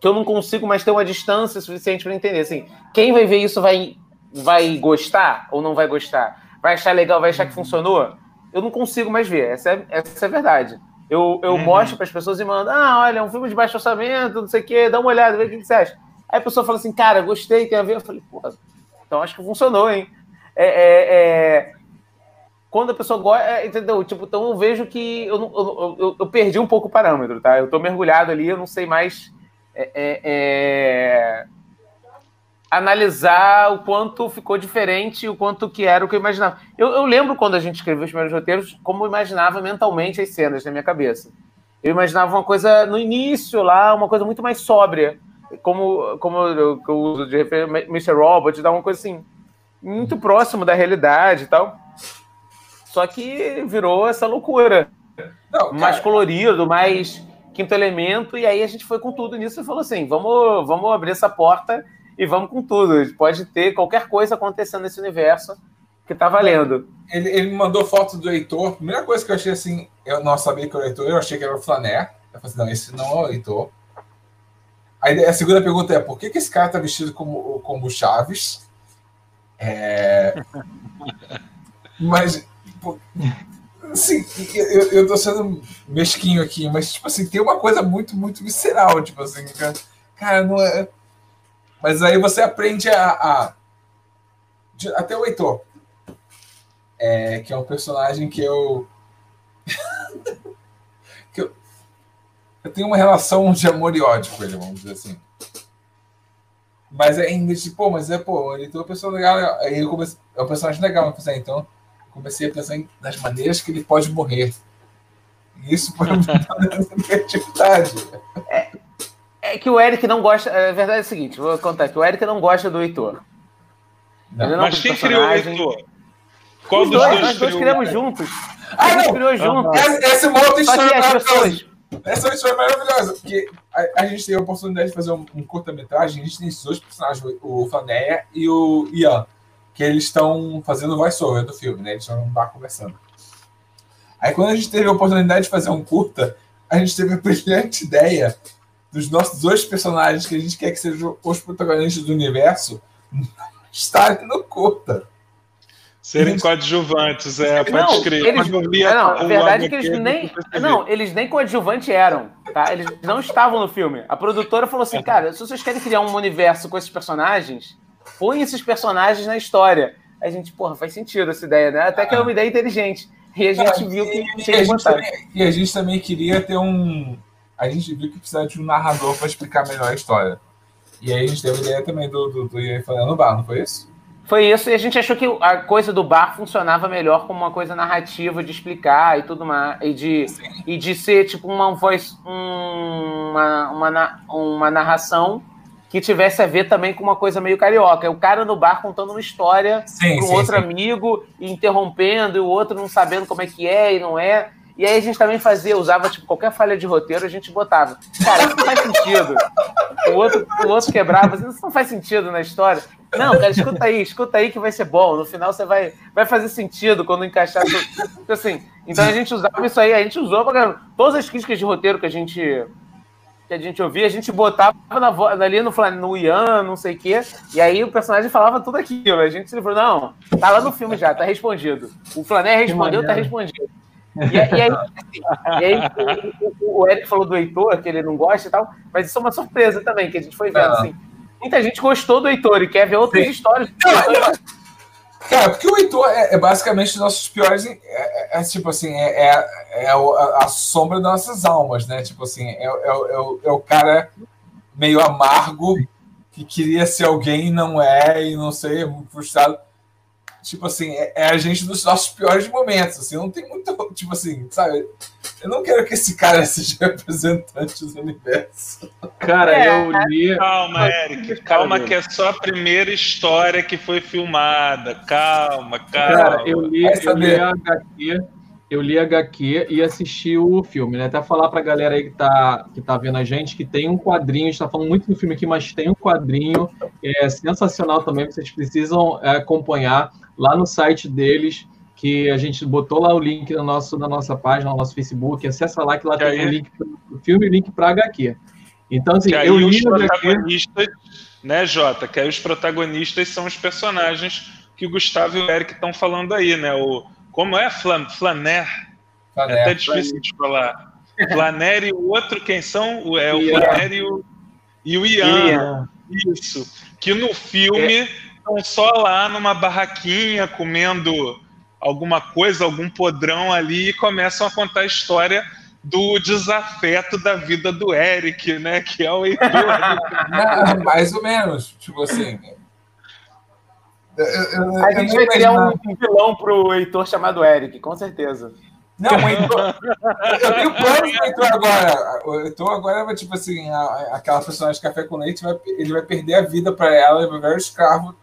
que eu não consigo mais ter uma distância suficiente para entender. Assim, quem vai ver isso vai, vai gostar ou não vai gostar? Vai achar legal, vai achar que funcionou? Eu não consigo mais ver, essa é, essa é a verdade. Eu, eu uhum. mostro para as pessoas e mando, ah, olha, é um filme de baixo orçamento, não sei o quê, dá uma olhada, vê o que você acha. Aí a pessoa fala assim, cara, gostei, tem a ver. Eu falei, pô, então acho que funcionou, hein? É, é, é... Quando a pessoa gosta, é, entendeu? Tipo, então eu vejo que eu, eu, eu, eu, perdi um pouco o parâmetro, tá? Eu tô mergulhado ali, eu não sei mais é, é, é, analisar o quanto ficou diferente, o quanto que era o que eu imaginava. Eu, eu lembro quando a gente escreveu os primeiros roteiros, como eu imaginava mentalmente as cenas na minha cabeça. Eu imaginava uma coisa no início lá, uma coisa muito mais sóbria, como, como eu, eu uso de referência, Mr. Robot, dá uma coisa assim, muito próximo da realidade e tal. Só que virou essa loucura. Não, mais colorido, mais quinto elemento, e aí a gente foi com tudo nisso e falou assim: vamos, vamos abrir essa porta e vamos com tudo. Pode ter qualquer coisa acontecendo nesse universo que tá valendo. Ele, ele me mandou foto do Heitor. A primeira coisa que eu achei assim, eu não sabia que era o Heitor, eu achei que era o Flané. Eu falei assim, não, esse não é o Heitor. Aí a segunda pergunta é: por que, que esse cara tá vestido como, como Chaves? É... Mas. Assim, eu, eu tô sendo mesquinho aqui, mas, tipo assim, tem uma coisa muito, muito visceral, tipo assim, cara, não é. Mas aí você aprende a. a... Até o Heitor, é, que é um personagem que eu. que eu, eu tenho uma relação de amor e ódio com ele, vamos dizer assim. Mas é ainda tipo, pô, mas é, pô, ele tem uma pessoa legal. Aí eu comecei, é um personagem legal, eu pensei, então comecei a pensar nas maneiras que ele pode morrer. E isso foi aumentando criatividade. É, é que o Eric não gosta. A verdade é a seguinte: vou contar que o Eric não gosta do Heitor. Não. Não Mas quem criou o Heitor? Qual Os dos dois? Nós dois criamos juntos. Ah, a gente criou juntos. Essa é uma outra história maravilhosa. Essa é uma história maravilhosa, porque a, a, gente teve a oportunidade de fazer um, um curta-metragem. A gente tem esses dois personagens, o Fanéia e o Ian que eles estão fazendo voice-over do filme, né? Eles estão no bar conversando. Aí quando a gente teve a oportunidade de fazer um curta, a gente teve a brilhante ideia dos nossos dois personagens que a gente quer que sejam os protagonistas do universo estarem no curta. Serem coadjuvantes, é, pode não, crer. Eles, não, a verdade é que eles nem. Não, eles nem coadjuvantes eram, tá? Eles não estavam no filme. A produtora falou assim, cara, se vocês querem criar um universo com esses personagens, põe esses personagens na história. A gente, porra, faz sentido essa ideia, né? Até que é uma ideia inteligente. E a gente ah, viu que tinha que também, E a gente também queria ter um. A gente viu que precisava de um narrador para explicar melhor a história. E aí a gente teve a ideia também do, do, do Ian falando no bar, não foi isso? Foi isso, e a gente achou que a coisa do bar funcionava melhor como uma coisa narrativa de explicar e tudo mais, e de, e de ser tipo uma voz, uma, uma, uma narração que tivesse a ver também com uma coisa meio carioca. É o cara no bar contando uma história para um outro sim. amigo, e interrompendo, e o outro não sabendo como é que é e não é. E aí a gente também fazia, usava tipo, qualquer falha de roteiro, a gente botava. Cara, isso não faz sentido. O outro, o outro quebrava, isso não faz sentido na história. Não, cara, escuta aí, escuta aí que vai ser bom. No final você vai, vai fazer sentido quando encaixar. Tudo. Assim, então a gente usava isso aí, a gente usou pra Todas as críticas de roteiro que a gente que a gente ouvia, a gente botava na, ali no, no Ian, não sei o quê, e aí o personagem falava tudo aquilo. A gente se falou, não, tá lá no filme já, tá respondido. O Flané respondeu, tá respondido. E, e, aí, assim, e aí o, o, Eric falou do Heitor, que ele não gosta e tal, mas isso é uma surpresa também, que a gente foi vendo, assim. Muita gente gostou do Heitor e quer ver outras Sim. histórias. Cara, porque o Heitor é, é basicamente os nossos piores. É, é, é tipo assim, é, é, é a, a, sombra das nossas almas, né? Tipo assim, é, é, o, é o cara meio amargo que queria ser alguém e não é, e não sei, frustrado tipo assim, é, é, a gente dos nossos piores momentos, assim, não tem muito, tipo assim, sabe? Eu não quero que esse cara seja representante do universo. Cara, é. eu li... Calma, Eric, calma que é só a primeira história que foi filmada, calma, calma. Cara, eu li, eu li a HQ, eu li a HQ e assisti o filme, né? Até falar pra galera aí que tá, que tá vendo a gente que tem um quadrinho, a gente tá falando muito do filme aqui, mas tem um quadrinho, é sensacional também, vocês precisam é, acompanhar lá no site deles, que a gente botou lá o link no nosso, na nossa página, no nosso Facebook. Acessa lá que lá que tem o link para o filme e link para HQ. Então, assim, eu li os protagonistas, HQ... né, Jota? Que aí os protagonistas são os personagens que o Gustavo e o Eric estão falando aí, né? O, como é Flan, Flaner? Flaner? É até difícil de falar. Flaner e o outro, quem são? É o Flaner e o, e o Ian. Ian. Isso. Que no filme. É estão só lá numa barraquinha comendo alguma coisa, algum podrão ali e começam a contar a história do desafeto da vida do Eric, né? Que é o Heitor. Não, mais ou menos, tipo assim. Eu, eu, a gente vai criar um, um vilão pro Heitor chamado Eric, com certeza. Não, o Heitor. eu tenho planos pro Heitor agora. O Heitor agora vai, tipo assim, a, aquela personagem de café com leite, vai, ele vai perder a vida para ela, ele vai virar escravo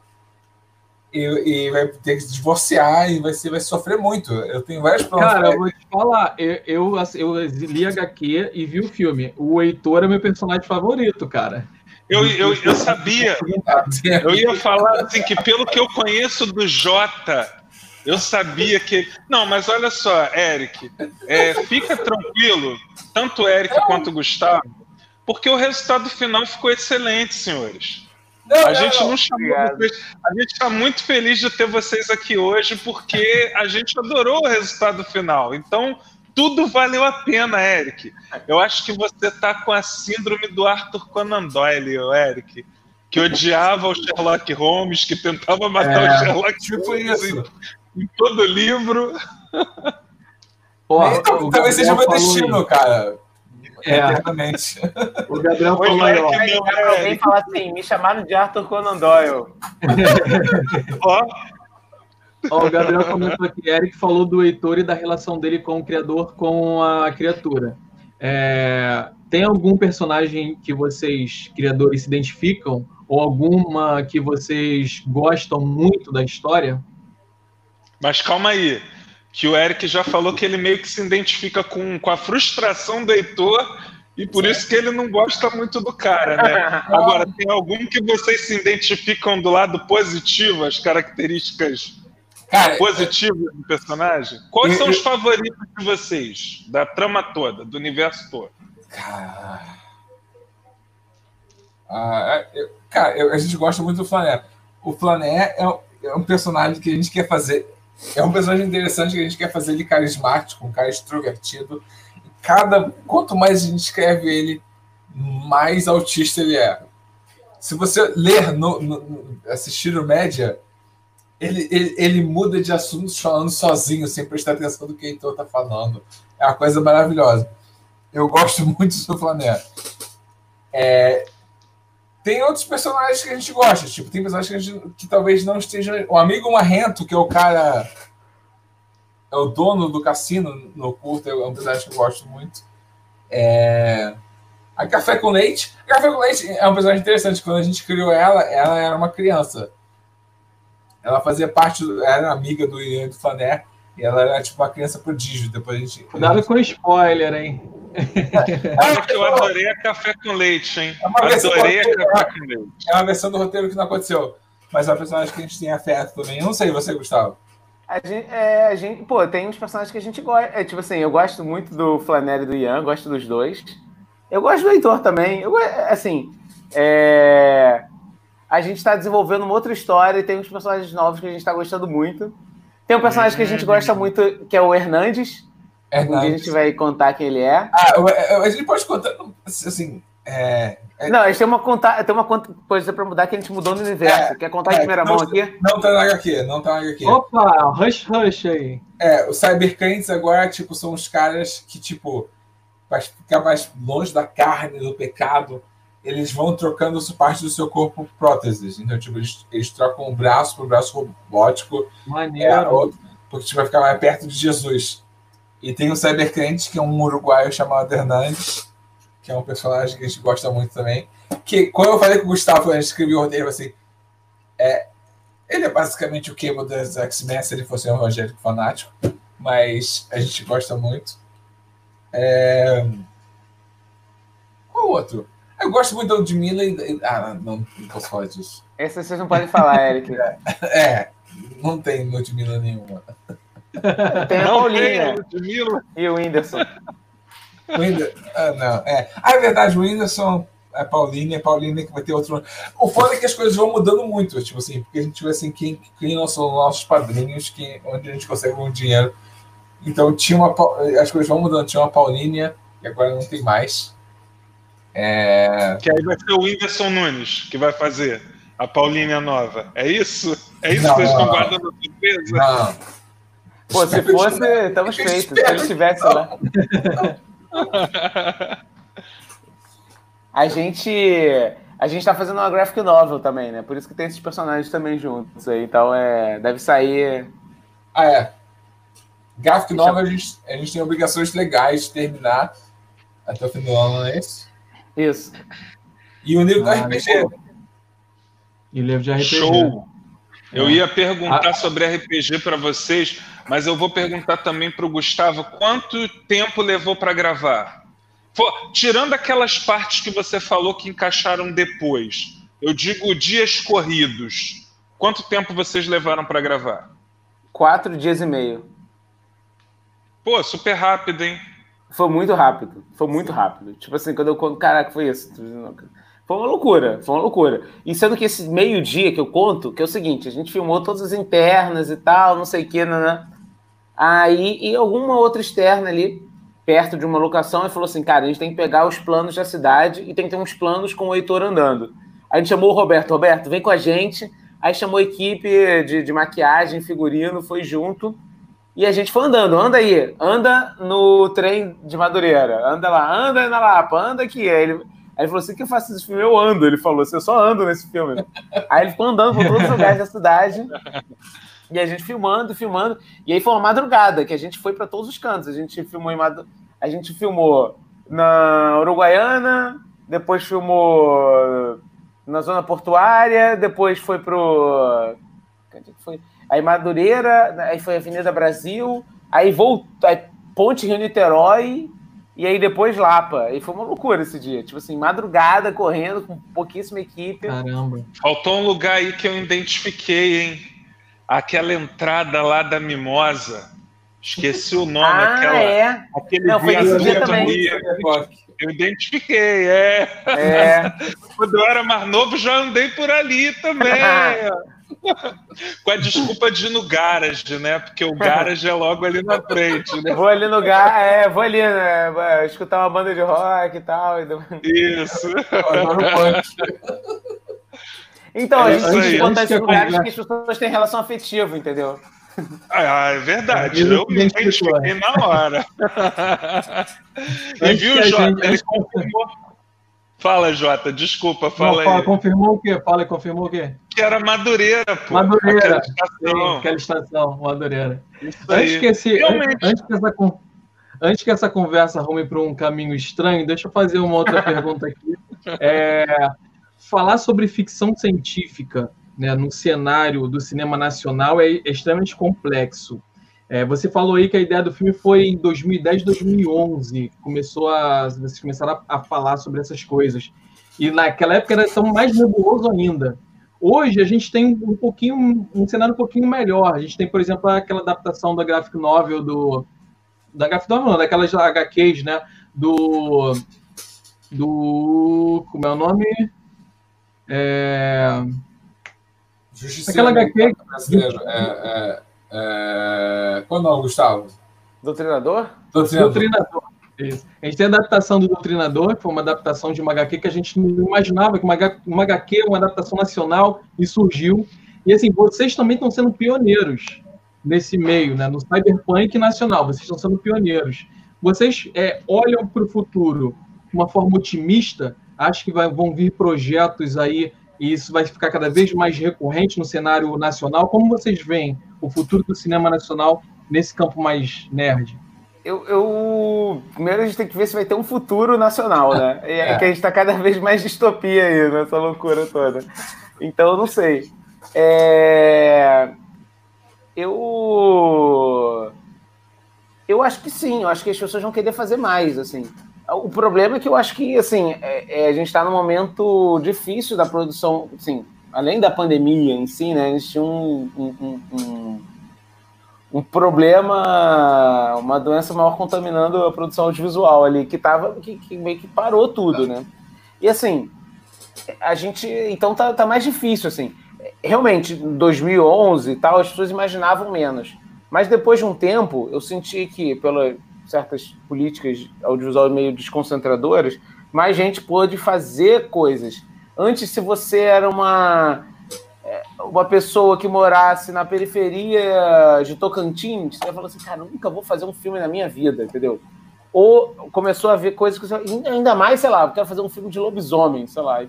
e, e, vai ter que se divorciar e vai, ser, vai sofrer muito. Eu tenho vários planos. Cara, eu vou te falar, eu, eu, eu li HQ e vi o filme. O Heitor é meu personagem favorito, cara. Eu, eu, eu sabia. Eu ia falar assim que pelo que eu conheço do Jota, eu sabia que. Não, mas olha só, Eric, é, fica tranquilo, tanto Eric quanto Gustavo, porque o resultado final ficou excelente, senhores. Não, a gente não, não chamou vocês. A gente está muito feliz de ter vocês aqui hoje, porque a gente adorou o resultado final. Então, tudo valeu a pena, Eric. Eu acho que você está com a síndrome do Arthur Conan Doyle, Eric. Que odiava o Sherlock Holmes, que tentava matar é, o Sherlock tipo Holmes em, em todo livro. Então, talvez seja o meu destino, cara. É. Eternamente. O Gabriel falou aí, ó. Alguém fala assim, me chamaram de Arthur Conan Doyle. ó. ó. O Gabriel comentou aqui, Eric falou do Heitor e da relação dele com o criador, com a criatura. É, tem algum personagem que vocês, criadores, se identificam? Ou alguma que vocês gostam muito da história? Mas calma aí que o Eric já falou que ele meio que se identifica com, com a frustração do Heitor e por isso que ele não gosta muito do cara, né? Agora, tem algum que vocês se identificam do lado positivo, as características cara, positivas do personagem? Quais eu, são os favoritos de vocês, da trama toda, do universo todo? Cara, ah, eu, cara eu, a gente gosta muito do Flané. O Flané é, é um personagem que a gente quer fazer é um personagem interessante que a gente quer fazer ele carismático, um cara extrovertido. Cada, quanto mais a gente escreve ele, mais autista ele é. Se você ler, no, no assistir o média, ele, ele, ele, muda de assuntos falando sozinho, sem prestar atenção do que o Heitor está falando. É uma coisa maravilhosa. Eu gosto muito do Flamengo. É, tem outros personagens que a gente gosta, tipo, tem personagens que, a gente, que talvez não estejam. O amigo Marrento, que é o cara. É o dono do cassino no curto, é um personagem que eu gosto muito. É... A Café com Leite. A Café com Leite é um personagem interessante. Quando a gente criou ela, ela era uma criança. Ela fazia parte, do, era amiga do Ian do Flaner. E ela era tipo uma criança prodígio. Depois a gente. Cuidado com spoiler, hein? Que eu adorei a café com leite, hein? É uma Adorei a do roteiro, café com leite. É uma versão do roteiro que não aconteceu. Mas é uma personagem que a gente tem afeto também. Eu não sei, você, Gustavo. A gente, é, a gente, pô, tem uns personagens que a gente gosta. É, tipo assim, eu gosto muito do Flannery e do Ian, gosto dos dois. Eu gosto do Heitor também. Eu, assim, é, a gente está desenvolvendo uma outra história e tem uns personagens novos que a gente está gostando muito. Tem um personagem que a gente gosta muito, que é o Hernandes. Um dia a gente vai contar quem ele é. Ah, a gente pode contar. Assim. É, é- Não, a gente tem uma, conta, tem uma conta- coisa pra mudar que a gente mudou no universo. É, Quer contar em é, primeira não- mão aqui? Não tá na HQ, não tá na HQ. Opa, rush rush aí. É, os cybercrentes agora, tipo, são os caras que, tipo, para ficar mais longe da carne, do pecado, eles vão trocando parte do seu corpo por próteses. Então, tipo, eles, eles trocam um braço por braço robótico, é, Maneiro. outro, porque tipo, vai ficar mais perto de Jesus. E tem o cybercrente, que é um uruguaio chamado Hernandes, que é um personagem que a gente gosta muito também. Que quando eu falei com o Gustavo, a gente escreveu o roteiro assim, é, ele é basicamente o Cable das X-Men se ele fosse um evangélico fanático, mas a gente gosta muito. É... Qual outro? Eu gosto muito da Ludmilla e. Ah, não, não posso falar disso. Esse vocês não podem falar, Eric. É, não tem Ludmilla nenhuma. Tem a Não Paulinha tem, Ludmilla. e o Whindersson. O Ah, não. É. Ah, é verdade, o Whindersson, a Paulinha, a Paulinha que vai ter outro. O foda é que as coisas vão mudando muito, tipo assim, porque a gente vê assim, quem, quem não são nossos padrinhos, que, onde a gente consegue um dinheiro. Então tinha uma. As coisas vão mudando, tinha uma Paulinha, e agora não tem mais. É. Que aí vai ser o Whindersson Nunes que vai fazer a Paulinha nova. É isso? É isso Não, que vocês não, estão guardando a surpresa? Não. Pô, se fosse, estamos feitos. Se ele estivesse lá. A gente. A gente tá fazendo uma graphic novel também, né? Por isso que tem esses personagens também juntos aí. Então é. Deve sair. Ah, é. Graphic novel, a gente, a gente tem obrigações legais de terminar até o fim do ano, não é isso? Isso. E o livro do Ah, RPG. E livro de RPG. Show! Eu É. ia perguntar Ah. sobre RPG para vocês, mas eu vou perguntar também para o Gustavo quanto tempo levou para gravar? Tirando aquelas partes que você falou que encaixaram depois, eu digo dias corridos. Quanto tempo vocês levaram para gravar? Quatro dias e meio. Pô, super rápido, hein? Foi muito rápido. Foi muito rápido. Tipo assim, quando eu conto, caraca, foi isso. Foi uma loucura, foi uma loucura. E sendo que esse meio-dia que eu conto, que é o seguinte, a gente filmou todas as internas e tal, não sei o que, né? Aí, e alguma outra externa ali, perto de uma locação, e falou assim, cara, a gente tem que pegar os planos da cidade e tem que ter uns planos com o Heitor andando. Aí a gente chamou o Roberto, Roberto, vem com a gente. Aí chamou a equipe de, de maquiagem, figurino, foi junto. E a gente foi andando, anda aí, anda no trem de Madureira, anda lá, anda na Lapa, anda aqui. Aí ele, aí ele falou assim: que eu faço esse filme? Eu ando. Ele falou assim: eu só ando nesse filme. Aí ele ficou andando por todos os lugares da cidade. E a gente filmando, filmando. E aí foi uma madrugada que a gente foi para todos os cantos. A gente filmou em Madu... a gente filmou na Uruguaiana, depois filmou na zona portuária, depois foi pro onde é que foi? Aí Madureira, aí foi Avenida Brasil, aí voltou, aí Ponte Rio Niterói e aí depois Lapa. E foi uma loucura esse dia, tipo assim, madrugada correndo com pouquíssima equipe. Caramba. Faltou um lugar aí que eu identifiquei, hein? Aquela entrada lá da Mimosa. Esqueci o nome. Ah, aquela, é. Aquele Não, dia também. Eu identifiquei, é. É. Quando eu era mais novo, já andei por ali também. Com a desculpa de ir no garage, né? Porque o garage é logo ali na frente, né? Vou ali no lugar, é, vou ali, né? Escutar uma banda de rock e tal. Isso. Então, É a gente tem aí. que contar Antes esses lugares que as pessoas têm relação afetiva, entendeu? Ah, é verdade. Eu me identifiquei na hora. e viu, Jota? gente- Ele confirmou. Fala, Jota, desculpa, fala Não, fala, aí. confirmou o quê? Fala, confirmou o quê? Que era Madureira, pô. Madureira. Aquela estação. Sim, aquela estação, Madureira. Antes que, esse, Realmente. antes, que essa, antes que essa conversa arrume para um caminho estranho, deixa eu fazer uma outra pergunta aqui. É, falar sobre ficção científica né, no cenário do cinema nacional é extremamente complexo. É, você falou aí que a ideia do filme foi em 2010, 2011. Começou a, vocês começaram a, a falar sobre essas coisas. E naquela época era tão mais nebuloso ainda. Hoje a gente tem um pouquinho, um cenário um pouquinho melhor. A gente tem, por exemplo, aquela adaptação da graphic novel do da graphic novel, não, daquelas HQs, né, do do como é o nome? É... Aquela HQ brasileiro. É, é, é... Qual é o nome, Gustavo? Doutrinador? Doutrinador. Doutrinador. Isso. A gente tem a adaptação do Doutrinador, que foi uma adaptação de uma HQ que a gente não imaginava que uma, uma HQ, uma adaptação nacional, e surgiu. E assim, vocês também estão sendo pioneiros nesse meio, né? no cyberpunk nacional, vocês estão sendo pioneiros. Vocês é, olham para o futuro de uma forma otimista, acham que vai, vão vir projetos aí e isso vai ficar cada vez mais recorrente no cenário nacional. Como vocês veem o futuro do cinema nacional nesse campo mais nerd? Eu, eu, Primeiro a gente tem que ver se vai ter um futuro nacional, né? É, é. que a gente está cada vez mais distopia aí nessa loucura toda. Então eu não sei. É... Eu. Eu acho que sim, eu acho que as pessoas vão querer fazer mais, assim. O problema é que eu acho que, assim, é, é, a gente está num momento difícil da produção, assim, além da pandemia em si, né? A gente tinha um, um, um um problema, uma doença maior contaminando a produção audiovisual ali, que tava, que, que meio que parou tudo, né? E assim, a gente, então tá, tá mais difícil, assim. Realmente, em 2011 e tal, as pessoas imaginavam menos. Mas depois de um tempo, eu senti que, pelas certas políticas audiovisuais meio desconcentradoras, mais gente pôde fazer coisas. Antes, se você era uma uma pessoa que morasse na periferia de Tocantins, você falar assim, cara, nunca vou fazer um filme na minha vida, entendeu? Ou começou a ver coisas que você, ainda mais, sei lá, eu quero fazer um filme de lobisomem, sei lá.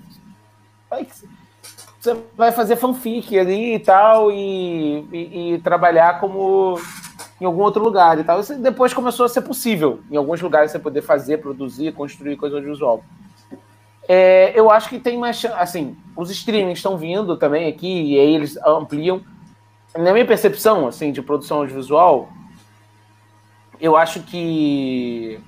Você vai fazer fanfic ali e tal, e, e, e trabalhar como em algum outro lugar e tal. Isso depois começou a ser possível, em alguns lugares você poder fazer, produzir, construir coisa audiovisual. É, eu acho que tem mais. Assim, os streamings estão vindo também aqui, e aí eles ampliam. Na minha percepção, assim, de produção audiovisual, eu acho que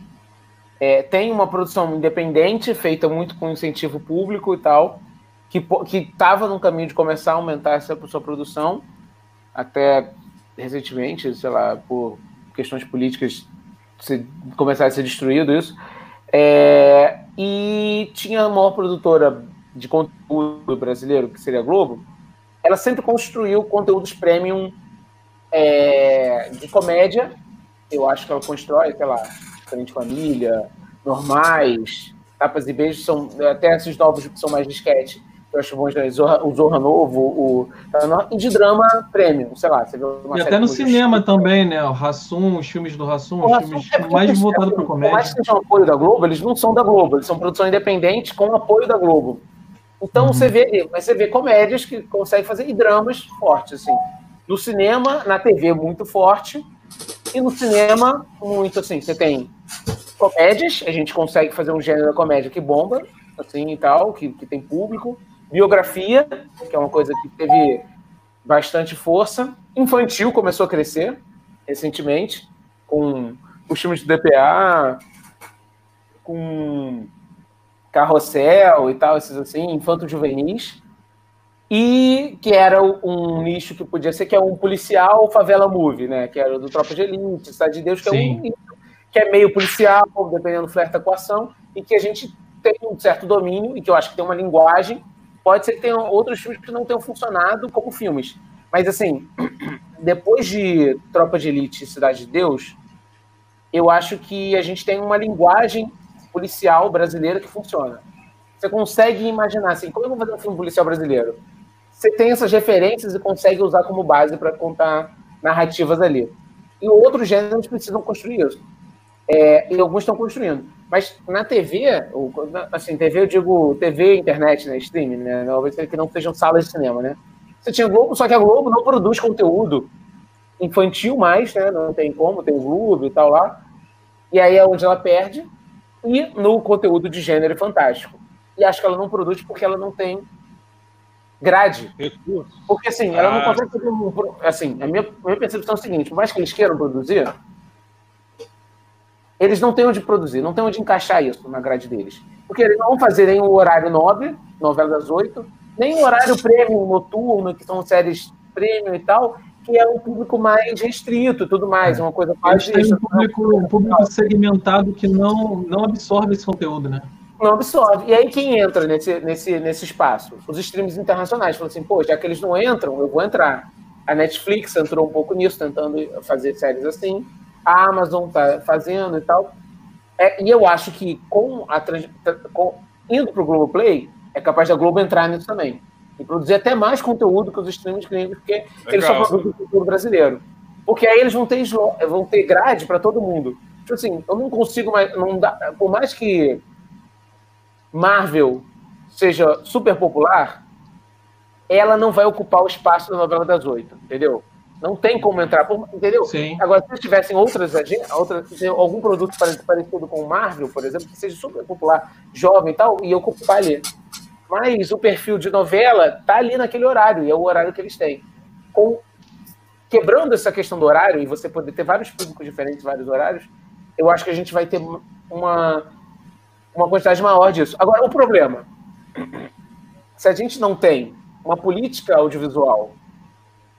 é, tem uma produção independente, feita muito com incentivo público e tal, que estava no caminho de começar a aumentar essa sua produção, até recentemente, sei lá, por questões políticas, começar a ser destruído isso. É, e tinha a maior produtora de conteúdo brasileiro, que seria a Globo, ela sempre construiu conteúdos premium é, de comédia. Eu acho que ela constrói, sei lá, Frente Família, Normais, Tapas e Beijos, são até esses novos que são mais disquete eu acho bom, Zorra, o Zorra Novo, o, e de drama premium, sei lá. Você uma e até no cinema também, né? O Rassum, os filmes do Rassum, os filmes é mais voltados para comédia. Por mais que sejam apoio da Globo, eles não são da Globo, eles são produção independente com apoio da Globo. Então uhum. você vê, você vê comédias que conseguem fazer e dramas fortes, assim. No cinema, na TV, muito forte. E no cinema, muito assim. Você tem comédias, a gente consegue fazer um gênero da comédia que bomba, assim e tal, que, que tem público biografia, que é uma coisa que teve bastante força. Infantil começou a crescer recentemente, com os filmes de DPA, com Carrossel e tal, esses assim, infanto-juvenis. E que era um nicho que podia ser, que é um policial favela movie, né? Que era do Tropa de Elite, Cidade de Deus, que Sim. é um nicho que é meio policial, dependendo do flerta com a ação, e que a gente tem um certo domínio, e que eu acho que tem uma linguagem Pode ser que tenham outros filmes que não tenham funcionado como filmes. Mas, assim, depois de Tropa de Elite e Cidade de Deus, eu acho que a gente tem uma linguagem policial brasileira que funciona. Você consegue imaginar, assim, como eu vou fazer um filme policial brasileiro? Você tem essas referências e consegue usar como base para contar narrativas ali. E outros gêneros precisam construir isso. É, e alguns estão construindo. Mas na TV, assim, TV eu digo TV, internet, né, streaming, né, talvez que não sejam salas de cinema, né. Você tinha Globo, só que a Globo não produz conteúdo infantil mais, né, não tem como, tem o Globo e tal lá. E aí é onde ela perde, e no conteúdo de gênero fantástico. E acho que ela não produz porque ela não tem grade. Porque assim, ela não ah. consegue fazer um. Assim, a minha, a minha percepção é a seguinte: por mais que eles queiram produzir, eles não têm onde produzir, não têm onde encaixar isso na grade deles. Porque eles não vão fazer nem o horário nobre, novela das oito, nem o horário prêmio noturno, que são séries prêmio e tal, que é um público mais restrito e tudo mais, é. uma coisa mais. Tem um público, um público segmentado que não, não absorve esse conteúdo, né? Não absorve. E aí quem entra nesse, nesse, nesse espaço? Os streams internacionais. Falam assim, pô, já que eles não entram, eu vou entrar. A Netflix entrou um pouco nisso, tentando fazer séries assim. A Amazon tá fazendo e tal. É, e eu acho que com a com, indo para o Globoplay, é capaz da Globo entrar nisso também. E produzir até mais conteúdo que os streams gringos, porque Legal. eles só produzem conteúdo brasileiro. Porque aí eles vão ter, vão ter grade para todo mundo. Tipo assim, eu não consigo mais. Não dá, por mais que Marvel seja super popular, ela não vai ocupar o espaço da novela das oito, entendeu? Não tem como entrar, entendeu? Sim. Agora, se tivessem outras, outras algum produto parecido com o Marvel, por exemplo, que seja super popular, jovem e tal, ia ocupar ali. Mas o perfil de novela tá ali naquele horário, e é o horário que eles têm. Com, quebrando essa questão do horário, e você poder ter vários públicos diferentes, vários horários, eu acho que a gente vai ter uma, uma quantidade maior disso. Agora, o problema, se a gente não tem uma política audiovisual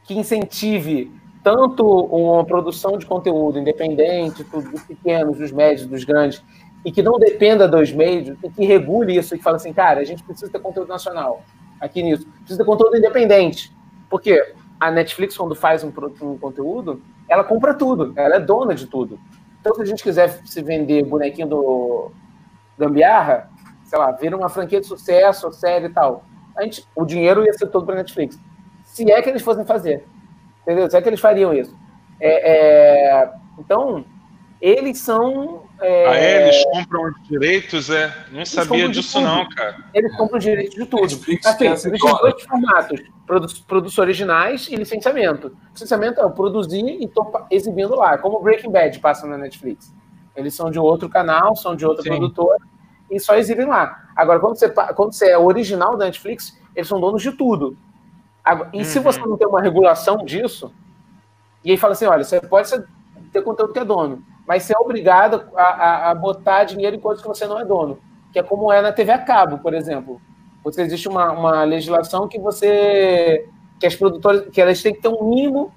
que incentive tanto uma produção de conteúdo independente, dos pequenos, dos médios, dos grandes, e que não dependa dos meios, e que regule isso e que fale assim, cara, a gente precisa ter conteúdo nacional aqui nisso, precisa ter conteúdo independente. Porque a Netflix, quando faz um, um conteúdo, ela compra tudo, ela é dona de tudo. Então, se a gente quiser se vender bonequinho do Gambiarra, sei lá, vira uma franquia de sucesso, série e tal, a gente, o dinheiro ia ser todo para Netflix. Se é que eles fossem fazer. Entendeu? Se é que eles fariam isso. É, é, então, eles são. É, ah, é? Eles compram os direitos, é? Não sabia disso, não, cara. Eles compram os direitos de tudo. Assim, existem dois formatos: produ produtos originais e licenciamento. Licenciamento é produzir e estou exibindo lá, como Breaking Bad passa na Netflix. Eles são de outro canal, são de outra Sim. produtora e só exibem lá. Agora, quando você, quando você é original da Netflix, eles são donos de tudo. E uhum. se você não tem uma regulação disso, e aí fala assim: olha, você pode ter conteúdo que é dono, mas você é obrigado a, a, a, botar dinheiro em coisas que você não é dono, que é como é na TV a cabo, por exemplo. Você existe uma, uma legislação que você que as produtoras que elas têm que ter um mínimo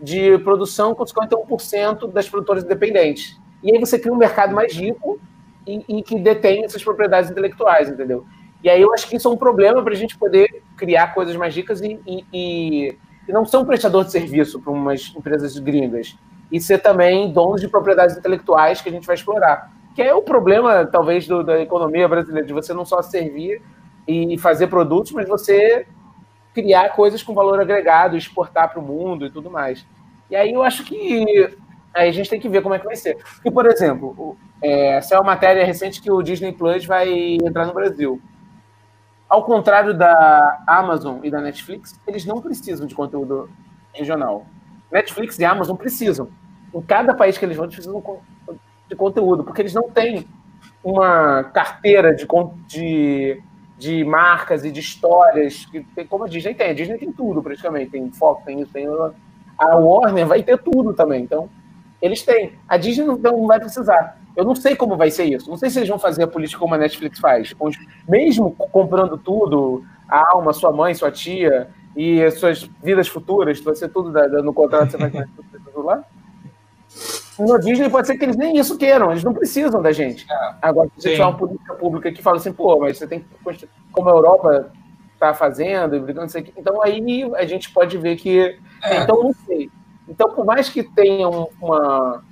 de produção com 51% das produtoras independentes. E aí você cria um mercado mais rico e, e que detém essas propriedades intelectuais, entendeu? E aí eu acho que isso é um problema para a gente poder criar coisas mais ricas e, e, e, e não ser um prestador de serviço para umas empresas gringas e ser também donos de propriedades intelectuais que a gente vai explorar. Que é o problema, talvez, do, da economia brasileira, de você não só servir e fazer produtos, mas você criar coisas com valor agregado, exportar para o mundo e tudo mais. E aí eu acho que aí a gente tem que ver como é que vai ser. Porque, por exemplo, é, essa é uma matéria recente que o Disney Plus vai entrar no Brasil. Ao contrário da Amazon e da Netflix, eles não precisam de conteúdo regional. Netflix e Amazon precisam. Em cada país que eles vão, eles precisam de conteúdo, porque eles não têm uma carteira de, de, de marcas e de histórias, que tem, como a Disney tem. A Disney tem tudo, praticamente. Tem foco, tem isso, tem... A Warner vai ter tudo também. Então, eles têm. A Disney não, não vai precisar. Eu não sei como vai ser isso. Não sei se eles vão fazer a política como a Netflix faz. Mesmo comprando tudo, a alma, sua mãe, sua tia, e as suas vidas futuras, vai ser tudo da, da, no contrato, você vai ter tudo lá. No Disney pode ser que eles nem isso queiram, eles não precisam da gente. É. Agora, se você tiver uma política pública que fala assim, pô, mas você tem que. Como a Europa está fazendo, brigando, então aí a gente pode ver que. É. Então, não sei. Então, por mais que tenha uma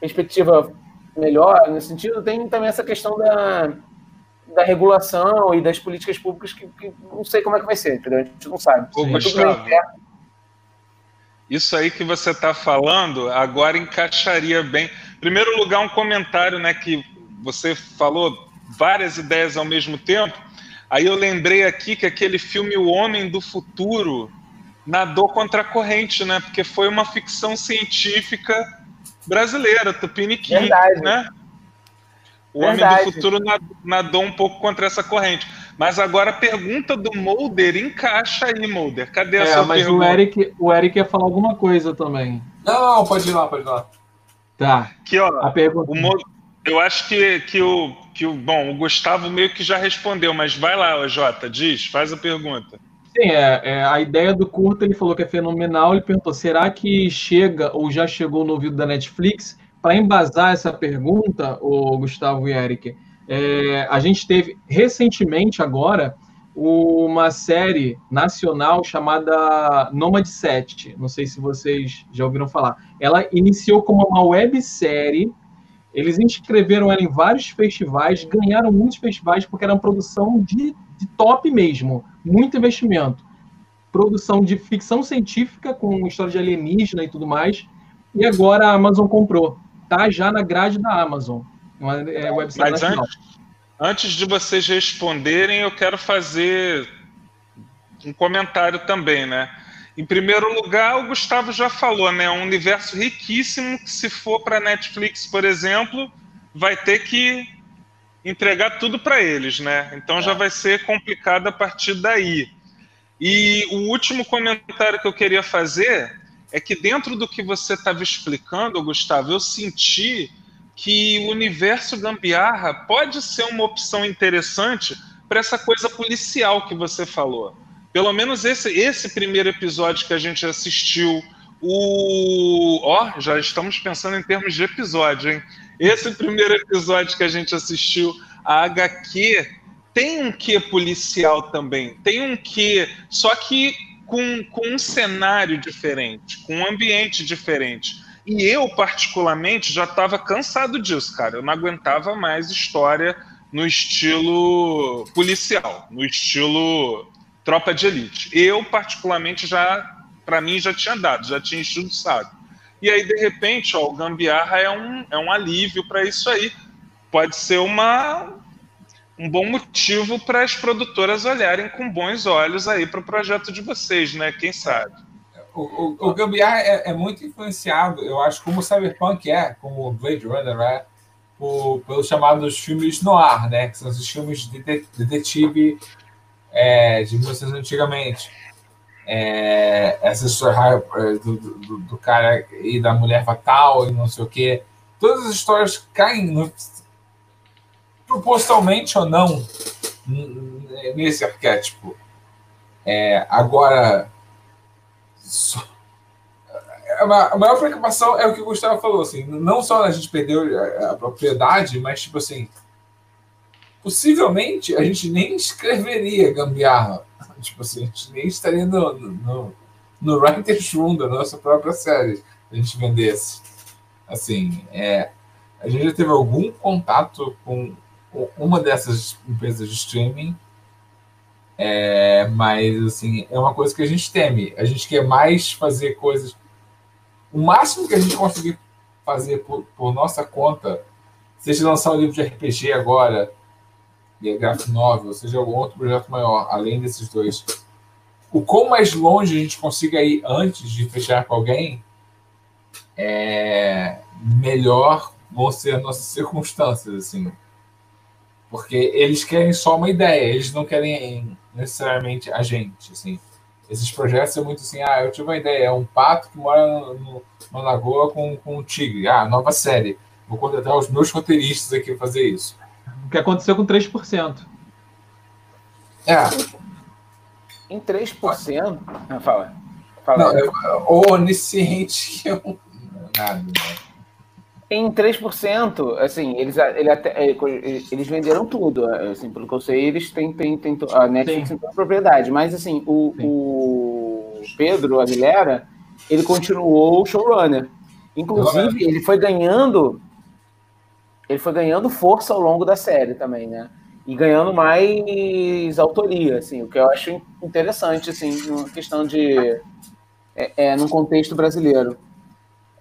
perspectiva melhor nesse sentido, tem também essa questão da, da regulação e das políticas públicas que, que, não sei como é que vai ser, entendeu? A gente não sabe. Ô, Gustavo, isso aí que você está falando agora encaixaria bem. Em primeiro lugar, um comentário, né, que você falou várias ideias ao mesmo tempo. Aí eu lembrei aqui que aquele filme O Homem do Futuro nadou contra a corrente, né? Porque foi uma ficção científica brasileira, Tupiniquim, né? O Verdade. Homem do Futuro nadou um pouco contra essa corrente. Mas agora a pergunta do Mulder encaixa aí, Mulder. Cadê a é, sua mas pergunta? o Eric, o Eric ia falar alguma coisa também. Não, pode ir lá, pode ir lá. Tá. Que, ó, a pergunta... o Mulder, eu acho que, que, o, que o. Bom, o Gustavo meio que já respondeu, mas vai lá, Jota, diz, faz a pergunta. Sim, é, é, a ideia do curto ele falou que é fenomenal. Ele perguntou: será que chega ou já chegou no ouvido da Netflix? Para embasar essa pergunta, o Gustavo e Eric, é, a gente teve recentemente agora uma série nacional chamada Nomad 7. Não sei se vocês já ouviram falar. Ela iniciou como uma websérie. Eles inscreveram ela em vários festivais, ganharam muitos festivais porque era uma produção de, de top mesmo, muito investimento. Produção de ficção científica com história de alienígena e tudo mais. E agora a Amazon comprou. Tá já na grade da Amazon. Uma é, websérie Mas nacional. antes, antes de vocês responderem, eu quero fazer um comentário também, né? Em primeiro lugar, o Gustavo já falou, né? Um universo riquíssimo que, se for para Netflix, por exemplo, vai ter que entregar tudo para eles, né? Então já vai ser complicado a partir daí. E o último comentário que eu queria fazer é que dentro do que você estava explicando, Gustavo, eu senti que o universo gambiarra pode ser uma opção interessante para essa coisa policial que você falou. Pelo menos esse, esse primeiro episódio que a gente assistiu, o. Ó, oh, já estamos pensando em termos de episódio, hein? Esse primeiro episódio que a gente assistiu, a HQ, tem um quê policial também. Tem um quê. Só que com, com um cenário diferente, com um ambiente diferente. E eu, particularmente, já estava cansado disso, cara. Eu não aguentava mais história no estilo policial, no estilo tropa de elite. Eu, particularmente, já, para mim, já tinha dado, já tinha enchido o saco. E aí, de repente, ó, o Gambiarra é um, é um alívio para isso aí. Pode ser uma, um bom motivo para as produtoras olharem com bons olhos aí para o projeto de vocês, né? Quem sabe? O, o, o Gambiarra é, é, muito influenciado, eu acho, como o Cyberpunk é, como o Blade Runner é, pelos chamados filmes noir, né? Que são esses filmes de detetive é, de músicas antigamente. É, essa história do, do, do, cara e da mulher fatal e não sei o quê. Todas as histórias caem no, propositalmente ou não nesse arquétipo. É, agora, só, a maior preocupação é o que o Gustavo falou, assim, não só a gente perdeu a, a propriedade, mas tipo assim, possivelmente a gente nem escreveria gambiarra. Tipo assim, a gente nem estaria no, no, no writer's room da nossa própria série a gente vendesse. Assim, é, a gente já teve algum contato com uma dessas empresas de streaming, é, mas assim, é uma coisa que a gente teme. A gente quer mais fazer coisas. O máximo que a gente conseguir fazer por, por nossa conta, seja lançar um livro de RPG agora, e graphic novel, seja algum outro projeto maior, além desses dois, o quão mais longe a gente consiga ir antes de fechar com alguém, é melhor vão ser as nossas circunstâncias, assim. Porque eles querem só uma ideia, eles não querem necessariamente a gente, assim. Esses projetos são muito assim, ah, eu tive uma ideia, é um pato que mora no, lagoa com, com um tigre. Ah, nova série. Vou contratar os meus roteiristas aqui para fazer isso. O que aconteceu com 3%. É. Em 3%. Ah, fala. fala não, é, onisciente que eu. Nada, né? Em 3%, assim, eles, ele até, eles venderam tudo. Assim, pelo que eu sei, eles têm, têm, têm a Netflix tem propriedade. Mas, assim, o, o Pedro Aguilera, ele continuou showrunner. Inclusive, ele foi ganhando ele foi ganhando força ao longo da série também, né? E ganhando mais autoria, assim, o que eu acho interessante, assim, numa questão de. É, é, num contexto brasileiro.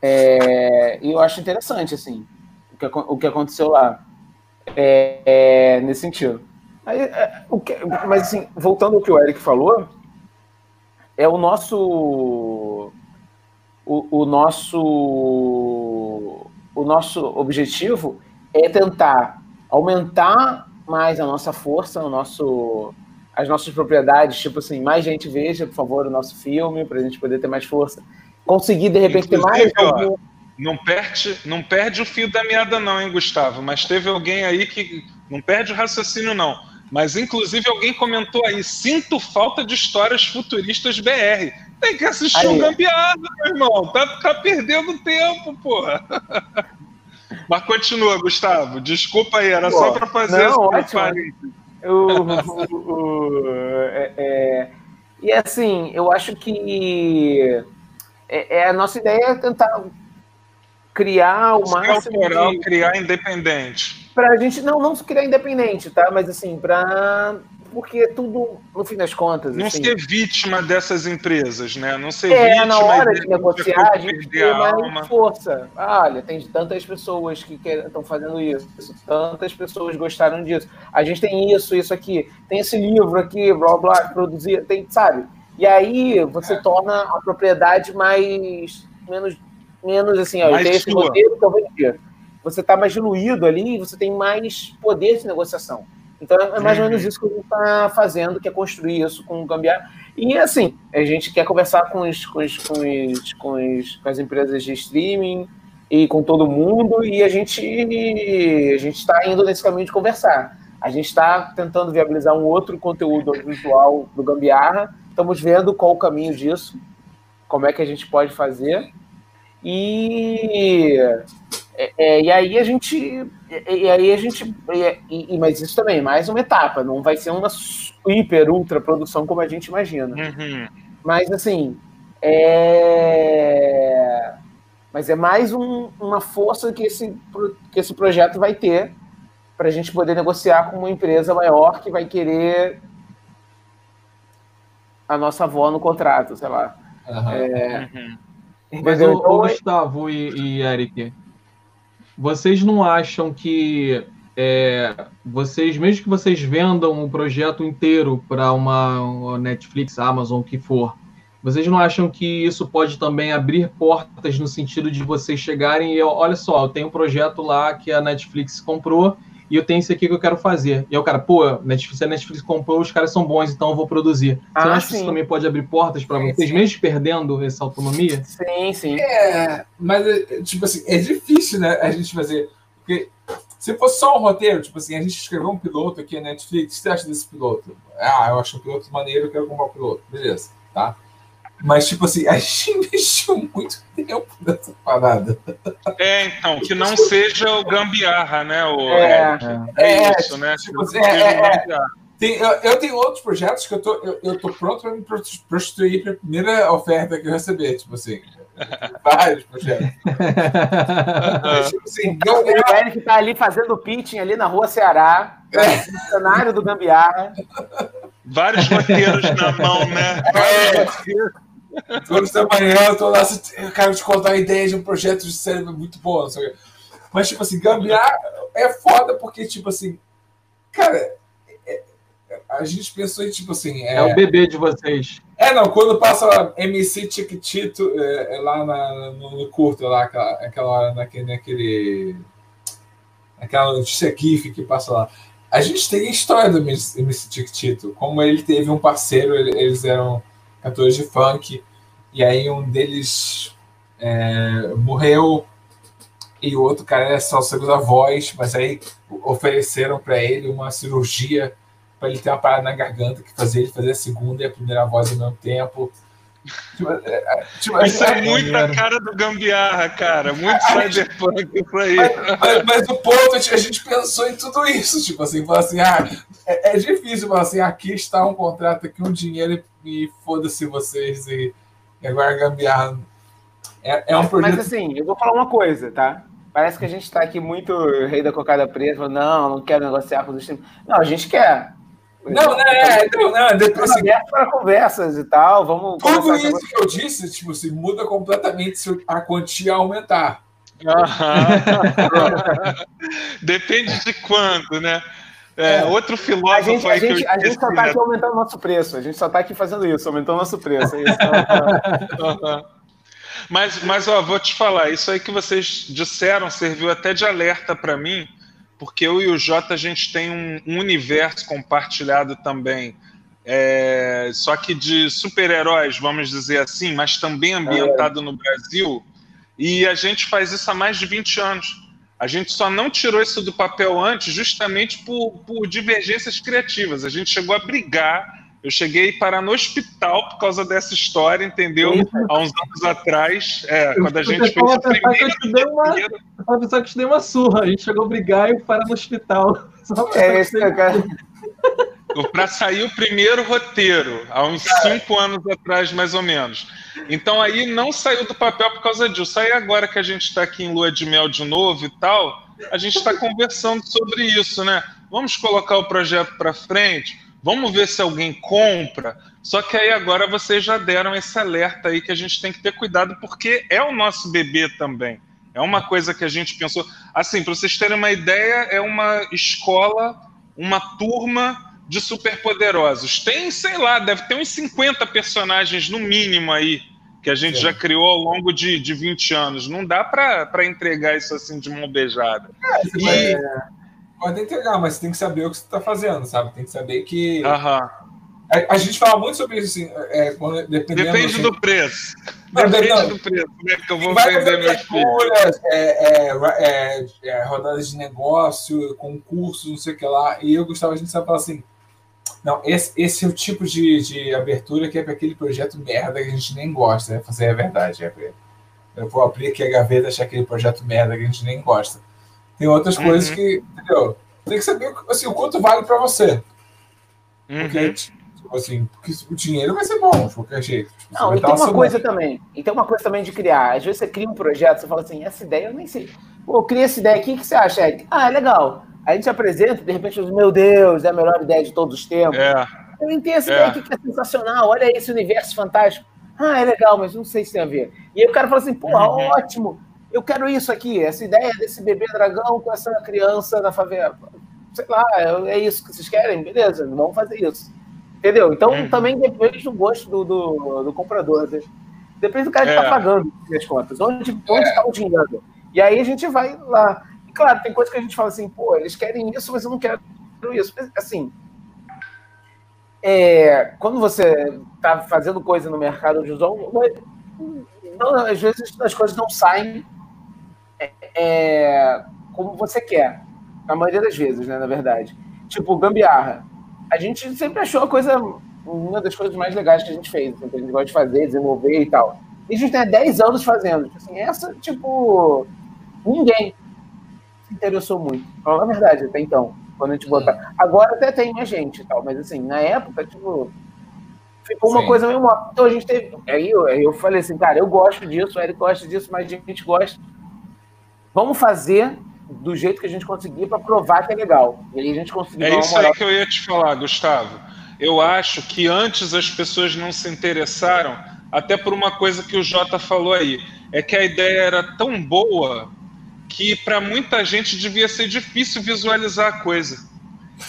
É, e eu acho interessante, assim, o que, o que aconteceu lá. É, é, nesse sentido. Aí, é, que, mas, assim, voltando ao que o Eric falou, é o nosso. O, o nosso. O nosso objetivo é tentar aumentar mais a nossa força, o nosso, as nossas propriedades, tipo assim, mais gente veja, por favor, o nosso filme, para a gente poder ter mais força. Conseguir, de repente, Inclusive, ter mais. Ó, não perde, não perde o fio da meada, não, hein, Gustavo? Mas teve alguém aí que. Não perde o raciocínio, não. Mas, inclusive, alguém comentou aí: sinto falta de histórias futuristas BR. Tem que assistir o um Gambiarra, meu irmão. Tá, tá perdendo tempo, porra. Mas continua, Gustavo. Desculpa aí, era Pô, só para fazer não, ótimo. o, o, é, é, e assim, eu acho que é, é, a nossa ideia é tentar criar o máximo. Autoral, de... criar independente. Para a gente não não criar independente, tá? Mas assim, para porque tudo, no fim das contas. Não assim, ser vítima dessas empresas, né? Não ser é, vítima. na hora de negociar, a gente tem mais força. Olha, tem tantas pessoas que estão fazendo isso, tantas pessoas gostaram disso. A gente tem isso, isso aqui, tem esse livro aqui, blá blá, produzir, tem, sabe? E aí você é. torna a propriedade mais. menos, menos assim, ó, mais tem esse roteiro que eu vou Você está mais diluído ali e você tem mais poder de negociação. Então é mais ou menos uhum. isso que a gente está fazendo, que é construir isso com o Gambiarra. E assim, a gente quer conversar com, os, com, os, com, os, com, as empresas de streaming e com todo mundo, e a gente a gente está indo nesse caminho de conversar. A gente está tentando viabilizar um outro conteúdo audiovisual do Gambiarra. Estamos vendo qual o caminho disso, como é que a gente pode fazer. E é, é, e aí a gente. E, aí a gente. E, mas isso também, mais uma etapa, não vai ser uma hiper, ultra produção como a gente imagina. Uhum. Mas assim. É... Mas é mais um, uma força que esse, que esse projeto vai ter para a gente poder negociar com uma empresa maior que vai querer a nossa avó no contrato, sei lá. Uhum. É... Uhum. Mas o, o então, Gustavo e, e Eric, vocês não acham que é, vocês, mesmo que vocês vendam um projeto inteiro para uma, uma, Netflix, Amazon, o que for, vocês não acham que isso pode também abrir portas no sentido de vocês chegarem e olha só, eu tenho um projeto lá que a Netflix comprou e eu tenho esse aqui que eu quero fazer. E aí o cara, pô, Netflix, a Netflix comprou, os caras são bons, então eu vou produzir. Você ah, não acha sim. que isso também pode abrir portas para vocês, sim. mesmo perdendo essa autonomia? Sim, sim. É, mas, tipo assim, é difícil, né, a gente fazer. Porque se fosse só um roteiro, tipo assim, a gente escreveu um piloto aqui na Netflix, o que você acha desse piloto? Ah, eu acho um piloto maneiro, eu quero comprar o um piloto. Beleza, tá? Mas, tipo assim, a gente investiu muito tempo nessa parada. É, então, que não seja o gambiarra, né? O, é, é, é, é isso, né? Tipo, assim, é, é, é, tem, eu, eu, tenho outros projetos que eu tô, eu, eu tô pronto para me prostituir para a primeira oferta que eu receber, tipo assim. Vários projetos. Mas, tipo assim, o Eric tá ali fazendo pitching ali na rua Ceará, no cenário do Gambiarra. Vários roteiros na mão, né? É. Todos eu tô lá, eu quero te contar a ideia de um projeto de cérebro muito bom. Mas, tipo assim, gambiar é foda porque, tipo assim, cara, é, é, a gente pensou em, tipo assim. É, é, o bebê de vocês. É, não, quando passa MC Tiquitito é, é, lá na, no, no, curto, lá, aquela, aquela hora, naquele, naquele. Aquela notícia GIF que passa lá. A gente tem a história do MC Tiquitito, como ele teve um parceiro, eles eram cantores de funk, e aí um deles é, morreu e o outro cara era só cego da voz, mas aí ofereceram para ele uma cirurgia para ele ter uma parada na garganta que fazia ele fazer a segunda e a primeira voz ao mesmo tempo. Tipo, é, é, tipo, isso é, é muito a cara do gambiarra, cara. Muito cyberpunk isso aí. Mas, mas, mas, o ponto é que a gente pensou em tudo isso. Tipo assim, falar assim, ah, é, é difícil falar assim, aqui está um contrato, aqui um dinheiro e foda-se vocês. E, e agora gambiarra. É, é um projeto. Mas assim, eu vou falar uma coisa, tá? Parece que a gente está aqui muito rei da cocada presa, não, não quero negociar com os times. Não, a gente quer. Não, não, é, não, não, depois assim, para conversas e tal, vamos. Tudo isso que eu disse, tipo assim, muda completamente se a quantia aumentar. Depende de quando, né? É, é. Outro filósofo a gente, aí a gente, a gente só está aqui aumentando nosso preço. A gente só está aqui fazendo isso, aumentando nosso preço. É mas, mas ó, vou te falar, isso aí que vocês disseram serviu até de alerta para mim, porque eu e o Jota a gente tem um, universo compartilhado também. É, só que de super-heróis, vamos dizer assim, mas também ambientado no Brasil. E a gente faz isso há mais de 20 anos. A gente só não tirou isso do papel antes justamente por, por divergências criativas. A gente chegou a brigar eu cheguei para no hospital por causa dessa história, entendeu? Há uns anos atrás, é, quando a gente fez o primeiro... Que eu uma, uma pessoa que te deu uma surra. A gente chegou a brigar e parar no hospital. É isso, cara. Para sair o primeiro roteiro, há uns cinco anos atrás, mais ou menos. Então aí não saiu do papel por causa disso. Aí agora que a gente está aqui em lua de mel de novo e tal, a gente está conversando sobre isso, né? Vamos colocar o projeto para frente Vamos ver se alguém compra. Só que aí agora vocês já deram esse alerta aí que a gente tem que ter cuidado, porque é o nosso bebê também. É uma coisa que a gente pensou. Assim, para vocês terem uma ideia, é uma escola, uma turma de superpoderosos. Tem, sei lá, deve ter uns 50 personagens no mínimo aí que a gente é. já criou ao longo de, de 20 anos. Não dá para entregar isso assim de mão beijada. É, e... é pode entregar, mas tem que saber o que você está fazendo, sabe? Tem que saber que. Aham. A, a, gente fala muito sobre isso, assim, é, quando, dependendo, Depende assim, do preço. Não, Depende não, do preço, né? Que eu vou vender meus filhos. É, é, é, é, rodadas de negócio, concursos, não sei o que lá. E eu, Gustavo, a gente sabe falar assim. Não, esse, esse é o tipo de, de abertura que é para aquele projeto merda que a gente nem gosta. Né? Fazer a verdade. É eu vou abrir aqui a gaveta e achar aquele projeto merda que a gente nem gosta. Tem outras uhum. coisas que, entendeu? Tem que saber assim, o quanto vale para você. Porque, uhum. tipo assim, porque o dinheiro vai ser bom de qualquer jeito. Tipo, não, e tem uma coisa também. E tem uma coisa também de criar. Às vezes você cria um projeto, você fala assim, essa ideia eu nem sei. Pô, eu criei essa ideia aqui, o que você acha, Eric? Ah, é legal. Aí a gente apresenta, de repente, meu Deus, é a melhor ideia de todos os tempos. É. Eu tenho essa é. ideia aqui que é sensacional, olha esse universo fantástico. Ah, é legal, mas não sei se tem a ver. E aí o cara fala assim, porra, uhum. ótimo eu quero isso aqui, essa ideia desse bebê dragão com essa criança na favela. Sei lá, é, é isso que vocês querem? Beleza, vamos fazer isso. Entendeu? Então uhum. também depende do gosto do, do, do comprador. Depende do cara que está é. pagando as contas. Onde está é. Tá o dinheiro? E aí a gente vai lá. E claro, tem coisa que a gente fala assim, pô, eles querem isso, mas eu não quero isso. Assim, é, quando você está fazendo coisa no mercado audiovisual, não, às vezes as coisas não saem é, como você quer. Na maioria das vezes, né, na verdade. Tipo, gambiarra. A gente sempre achou a coisa, uma das coisas mais legais que a gente fez, assim, que a gente gosta de fazer, desenvolver e tal. E a gente tem há 10 anos fazendo. Tipo assim, essa, tipo, ninguém se interessou muito. Na verdade, até então, quando a gente botar. Agora até tem mais gente e tal, mas assim, na época, tipo, ficou uma Sim. coisa meio morta. Então a gente teve. Aí eu, eu falei assim, cara, eu gosto disso, o Eric gosta disso, mas a gente gosta. Vamos fazer do jeito que a gente conseguir para provar que é legal. E aí a gente conseguiu. É isso aí que eu ia te falar, Gustavo. Eu acho que antes as pessoas não se interessaram, até por uma coisa que o Jota falou aí, é que a ideia era tão boa que para muita gente devia ser difícil visualizar a coisa.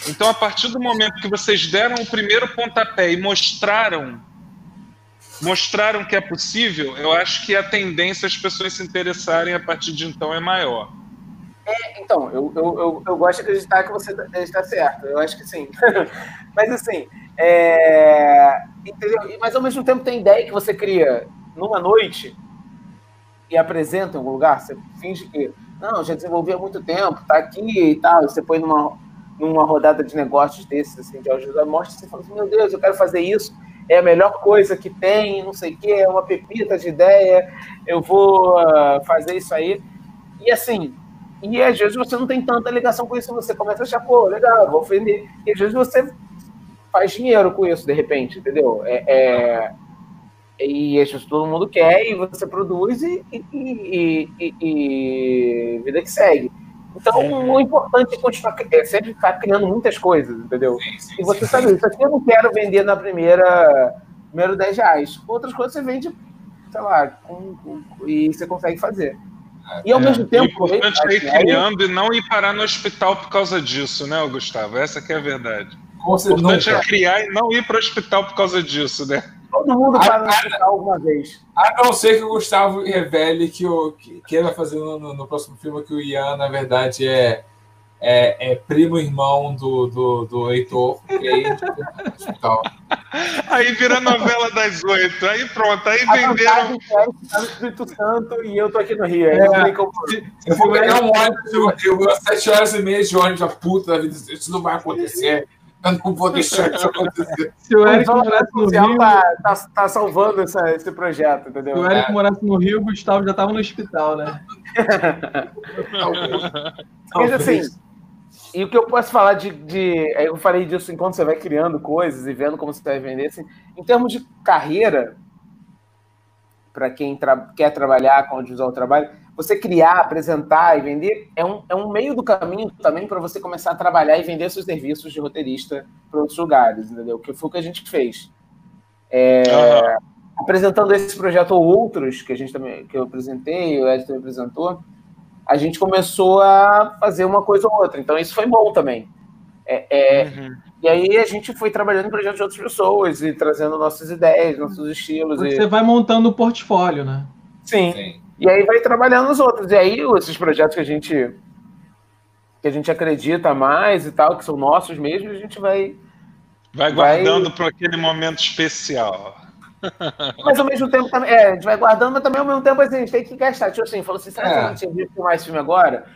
Então, a partir do momento que vocês deram o primeiro pontapé e mostraram mostraram que é possível, eu acho que a tendência as pessoas se interessarem a partir de então é maior. É, então, eu, eu, eu, eu, gosto de acreditar que você está certo. Eu acho que sim. Mas assim, é... entendeu? Mas ao mesmo tempo tem ideia que você cria numa noite e apresenta em algum lugar, você finge que não, já desenvolvi há muito tempo, tá aqui e tal, você põe numa, numa rodada de negócios desses, assim, de ajuda, mostra você fala assim, meu Deus, eu quero fazer isso é a melhor coisa que tem, não sei o quê, é uma pepita de ideia, eu vou uh, fazer isso aí. E assim, e às vezes você não tem tanta ligação com isso, você começa a achar, pô, legal, vou vender. E às vezes você faz dinheiro com isso, de repente, entendeu? É, é... E vezes todo mundo quer, e você produz e, e, e, e vida que segue. Então, sim. o importante é continuar é sempre estar criando muitas coisas, entendeu? Sim, sim, e você sabe, isso aqui eu não quero vender na primeira, primeiro 10 reais. Outras coisas você vende, sei lá, com, com, e você consegue fazer. E ao é, mesmo tempo. O importante é ir criando aí... e não ir parar no hospital por causa disso, né, Gustavo? Essa que é a verdade. O importante nunca. é criar e não ir para o hospital por causa disso, né? Todo mundo para no hospital alguma vez. A não ser que o Gustavo revele que, o, que, que ele vai fazer no, no, próximo filme que o Ian, na verdade, é, é, é primo irmão do, do, do Heitor, e aí hospital. Aí vira novela das oito, aí pronto, aí venderam. Tá no Espírito Santo e eu tô aqui no Rio. É, eu, eu vou pegar um ônibus, eu vou às sete horas e meia de ônibus, a puta da vida, isso não vai acontecer. Eu não vou deixar isso acontecer. Se o Eric morasse no Rio. Tá, tá, tá salvando essa, esse projeto, entendeu? Se o Eric morasse no Rio, o Gustavo já tava no hospital, né? Mas assim, e o que eu posso falar de, de. Eu falei disso enquanto você vai criando coisas e vendo como você vai vender. Assim, em termos de carreira, para quem tra quer trabalhar com audiovisual trabalho, você criar, apresentar e vender é um, é um meio do caminho também para você começar a trabalhar e vender seus serviços de roteirista para outros lugares, entendeu? Que foi o que a gente fez. É, uhum. Apresentando esse projeto ou outros que a gente também que eu apresentei, o Ed também apresentou, a gente começou a fazer uma coisa ou outra. Então isso foi bom também. É, é, uhum. E aí a gente foi trabalhando em projetos de outras pessoas e trazendo nossas ideias, nossos estilos. Você e... vai montando o portfólio, né? Sim. Sim. E aí vai trabalhando os outros. E aí esses projetos que a gente que a gente acredita mais e tal, que são nossos mesmo, a gente vai vai guardando vai... para aquele momento especial. Mas ao mesmo tempo também, é, a gente vai guardando, mas também ao mesmo tempo assim, a gente tem que gastar. Tipo assim, falou assim, será que a gente devia filmar esse filme agora?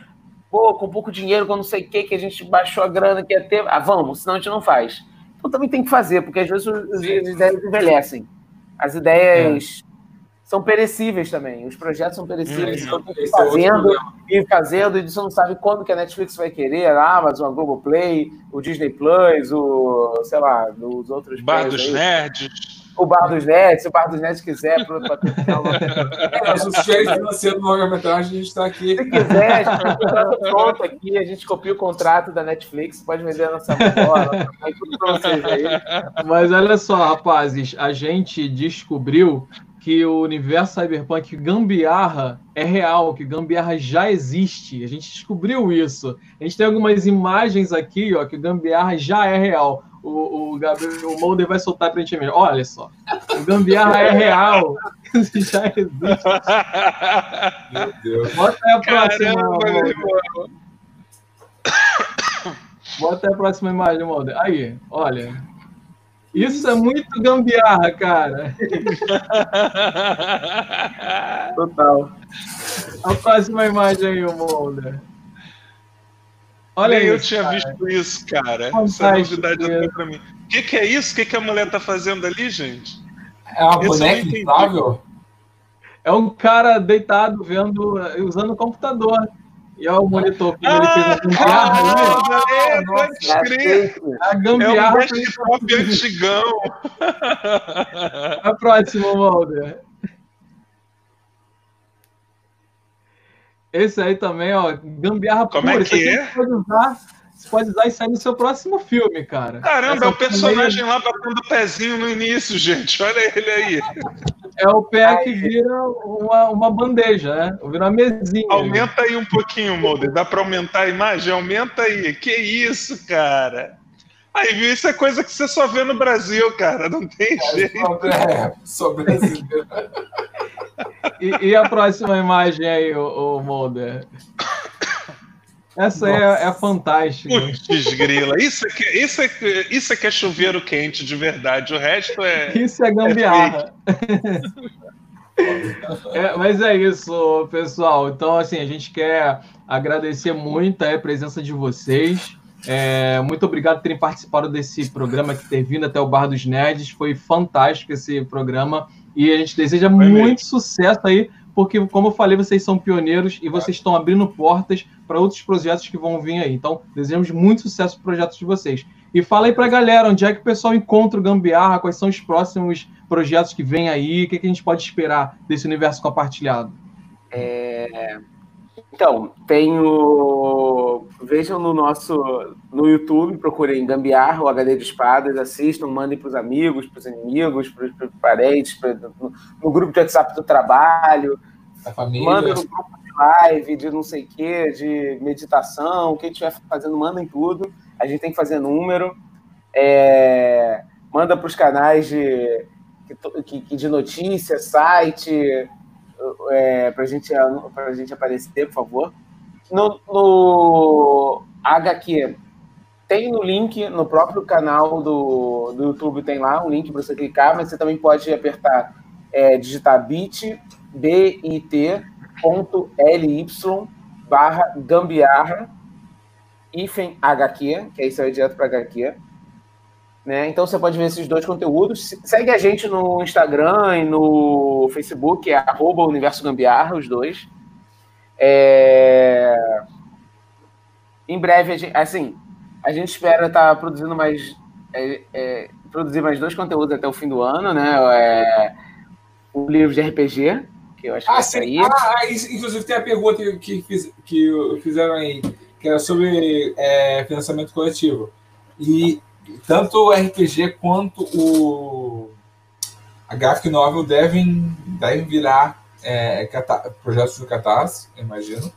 Pô, com pouco dinheiro, com não sei o que, que a gente baixou a grana que ia ter. Ah, vamos, senão a gente não faz. Então também tem que fazer, porque às vezes as ideias envelhecem. As ideias são perecíveis também. Os projetos são perecíveis, então é fazendo e fazendo, e você não sabe quando que a Netflix vai querer, a Amazon, a Globoplay, o Disney Plus, o, sei lá, os outros. Bar dos Nerds. O Bar dos Nerds, se o Bar dos Nerds quiser, para ter é, Mas o cheiro financeiro do longa-metragem, a gente está aqui. Se quiser, a gente está pronto aqui, a gente copia o contrato da Netflix, pode vender a nossa bola, tudo para vocês aí. Mas olha só, rapazes, a gente descobriu que o universo cyberpunk gambiarra é real, que gambiarra já existe. A gente descobriu isso. A gente tem algumas imagens aqui, ó, que o gambiarra já é real. O, o, Gabriel, o Mulder vai soltar para a gente mesmo. Olha só, o gambiarra é real. já existe. Meu Deus. Bota aí a próxima. Caramba, Bota aí a próxima imagem, Mulder. Aí, olha. Isso é muito gambiarra, cara. Total. A próxima imagem aí, o Molder. Olha Nem isso, eu tinha cara. visto isso, cara. Fantástico, Essa novidade até pra mim. O que, que, é isso? O que, que a mulher tá fazendo ali, gente? É uma boneca inflável? É um cara deitado vendo, usando o computador. E olha o monitor que ah, ele fez a gambiarra. Ah, é, pode crer. A gambiarra. É um desktop antigão. A próxima, Mulder. Esse aí também, ó, gambiarra Como pura. é que é? Pode, usar, pode usar isso aí no seu próximo filme, cara. Caramba, Essa é o personagem lá batendo o pezinho no início, gente. Olha ele aí. É o pé aí. que vira uma, uma bandeja, né? Vira uma mesinha. Aumenta aí um pouquinho, Molder. Dá para aumentar a imagem? Aumenta aí. Que isso, cara? Aí, viu? Isso é coisa que você só vê no Brasil, cara. Não tem é, jeito. É, sou brasileiro. e, e, a próxima imagem aí, o, o Molder? Essa é, é, fantástica. Putz, grila. Isso é, que, isso, é, isso é que é chuveiro quente de verdade. O resto é. Isso é gambiarra. É é, mas é isso, pessoal. Então, assim, a gente quer agradecer muito a presença de vocês. É, muito obrigado por terem participado desse programa, que ter vindo até o Bar dos Nerds. Foi fantástico esse programa. E a gente deseja Foi muito mesmo. sucesso aí porque, como eu falei, vocês são pioneiros e vocês estão abrindo portas para outros projetos que vão vir aí. Então, desejamos muito sucesso para projetos de vocês. E fala aí para a galera, onde é que o pessoal encontra o Gambiarra, quais são os próximos projetos que vêm aí, o que, que a gente pode esperar desse universo compartilhado? É... Então, tenho. Vejam no nosso. No YouTube, procurem Gambiarra, o HD de espadas, assistam, mandem para os amigos, para os inimigos, para os parentes, pra, no, no, grupo de WhatsApp do trabalho. Da família. Mandem no grupo de live, de não sei o quê, de meditação, quem estiver fazendo, mandem tudo. A gente tem que fazer número. É, manda para os canais de, de, de notícia, site é, para gente, a gente aparecer, por favor. No, no, HQ. Tem no link, no próprio canal do, do YouTube, tem lá um link para você clicar, mas você também pode apertar, é, digitar bit, bit.ly barra gambiarra hífen HQ, que aí você vai direto para HQ. Né? Então você pode ver esses dois conteúdos. Segue a gente no Instagram e no Facebook, é arroba Universo Gambiarra, os dois. É... Em breve, a gente, assim, a gente espera estar tá produzindo mais. É, é, produzir mais dois conteúdos até o fim do ano, né? É, o livro de RPG, que eu acho que ah, vai sair. Ah, inclusive tem a pergunta que, que, que fizeram aí que era sobre é, financiamento coletivo. E tanto o RPG quanto o a graphic novel devem, devem virar é, projetos do Catarse, imagino.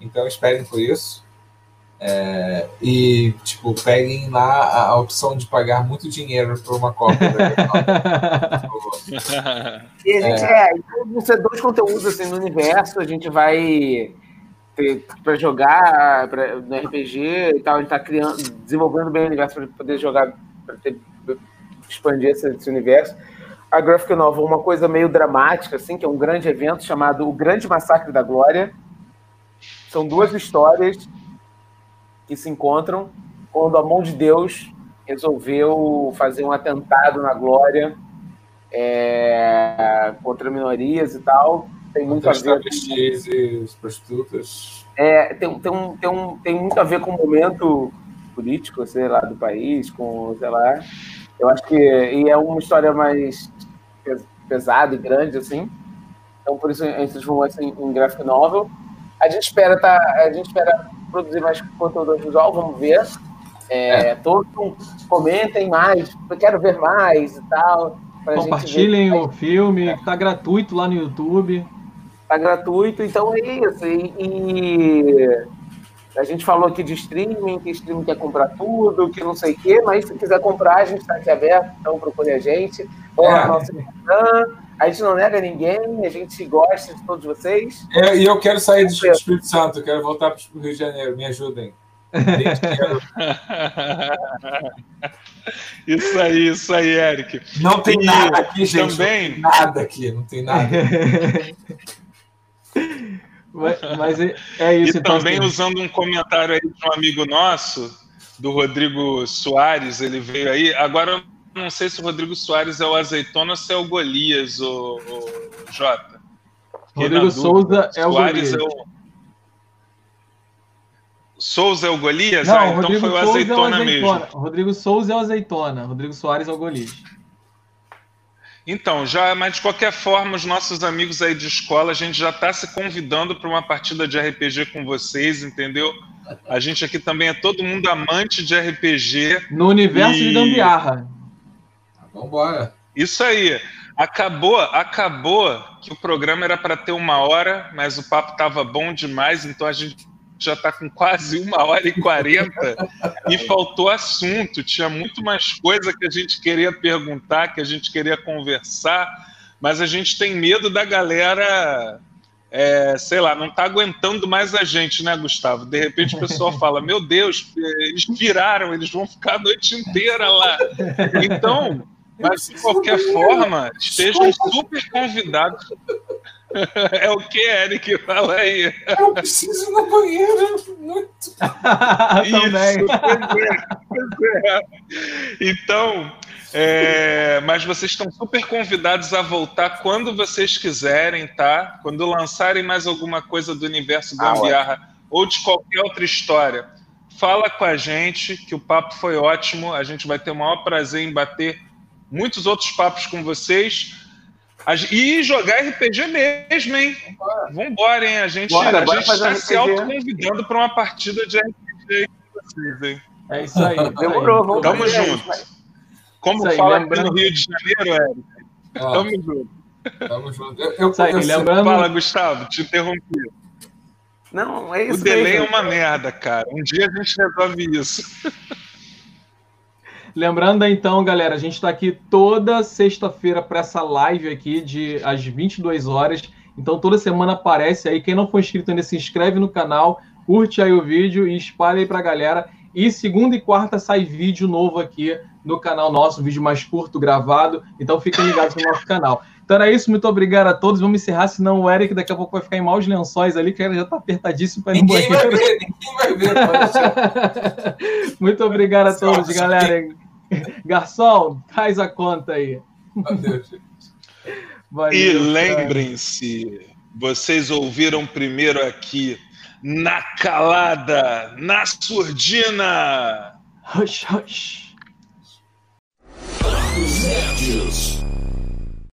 Então esperem por isso. É, e tipo, peguem lá a, a, opção de pagar muito dinheiro por uma cópia. e a gente é, é vão ser dois conteúdos assim, no universo, a gente vai para jogar pra, no RPG e tal, a gente tá criando, desenvolvendo bem o universo para poder jogar, para expandir esse, esse, universo. A Graphic Novel, uma coisa meio dramática, assim, que é um grande evento chamado O Grande Massacre da Glória. São duas histórias que se encontram quando a mão de Deus resolveu fazer um atentado na Glória é, contra minorias e tal tem muito a ver com... prostitutas. É, tem, tem, um, tem, um, tem muito a ver com o momento político, sei lá, do país, com, sei lá. Eu acho que e é uma história mais pesada e grande, assim. Então, por isso, a gente transformou assim, em graphic novel. A gente espera tá, a gente espera produzir mais conteúdo visual, vamos ver. É, é. Todos comentem mais, eu quero ver mais e tal. Compartilhem o filme, está gratuito lá no YouTube. Tá gratuito, então é isso. E, e, a gente falou aqui de streaming, que streaming quer comprar tudo, que não sei o quê, mas se quiser comprar, a gente está aqui aberto, então procure a gente. Ou é. no nosso Instagram. A gente não nega ninguém, a gente gosta de todos vocês. É, e eu quero sair do Espírito Santo, eu quero voltar para o Rio de Janeiro, me ajudem. isso aí, isso aí, Eric. Não tem e nada aqui, gente. Também... nada aqui, não tem nada. Mas, mas é, é isso. E então, também assim. usando um comentário aí de um amigo nosso, do Rodrigo Soares, ele veio aí. Agora, eu não sei se o Rodrigo Soares é o Azeitona ou se é o Golias, o, o Jota. Rodrigo Souza é o Soares Golias. É o... Souza é o Golias? Não, ah, então Rodrigo foi o azeitona, é o azeitona mesmo. Rodrigo Souza é o Azeitona, Rodrigo Soares é o Golias. Então, já, mas de qualquer forma, os nossos amigos aí de escola, a gente já está se convidando para uma partida de RPG com vocês, entendeu? A gente aqui também é todo mundo amante de RPG. No universo e... de Gambiarra. Vamos embora. Isso aí. Acabou, acabou que o programa era para ter uma hora, mas o papo estava bom demais, então a gente já está com quase uma hora e quarenta e faltou assunto. Tinha muito mais coisa que a gente queria perguntar, que a gente queria conversar, mas a gente tem medo da galera, é, sei lá, não está aguentando mais a gente, né, Gustavo? De repente o pessoal fala: Meu Deus, eles viraram, eles vão ficar a noite inteira lá. Então. Mas, de qualquer forma, estejam super convidados. É o que, Eric? Fala aí. Eu preciso ir no banheiro muito. Também. É, então, é, mas vocês estão super convidados a voltar quando vocês quiserem, tá? Quando lançarem mais alguma coisa do universo Gambiarra ah, ou de qualquer outra história, fala com a gente, que o papo foi ótimo. A gente vai ter o maior prazer em bater muitos outros papos com vocês. E jogar RPG mesmo, hein? Vambora, hein? A gente, bora, a bora gente está se auto-convidando para uma partida de RPG com vocês, hein? É isso aí. Demorou, vamos Tamo junto. Como aí, fala lembrando... no Rio de Janeiro, Eric. Ah, Tamo junto. Tamo junto. Eu, eu, aí, eu lembrando... Fala, Gustavo, te interrompi. Não, é isso. O delay é uma merda, cara. Um dia a gente resolve isso. Lembrando então, galera, a gente está aqui toda sexta-feira para essa live aqui de às 22 horas. Então toda semana aparece aí. Quem não for inscrito ainda se inscreve no canal, curte aí o vídeo e espalhe aí pra galera. E segunda e quarta sai vídeo novo aqui no canal nosso, vídeo mais curto, gravado. Então fiquem ligados no nosso canal. Então era isso, muito obrigado a todos. Vamos encerrar, senão o Eric daqui a pouco vai ficar em maus lençóis ali, que ele já tá apertadíssimo para ir no banheiro. Vai ver, ninguém vai ver, muito obrigado a todos, galera. Garçom, faz a conta aí. Valeu, e lembrem-se, vocês ouviram primeiro aqui na calada, na surdina. Hush, hush.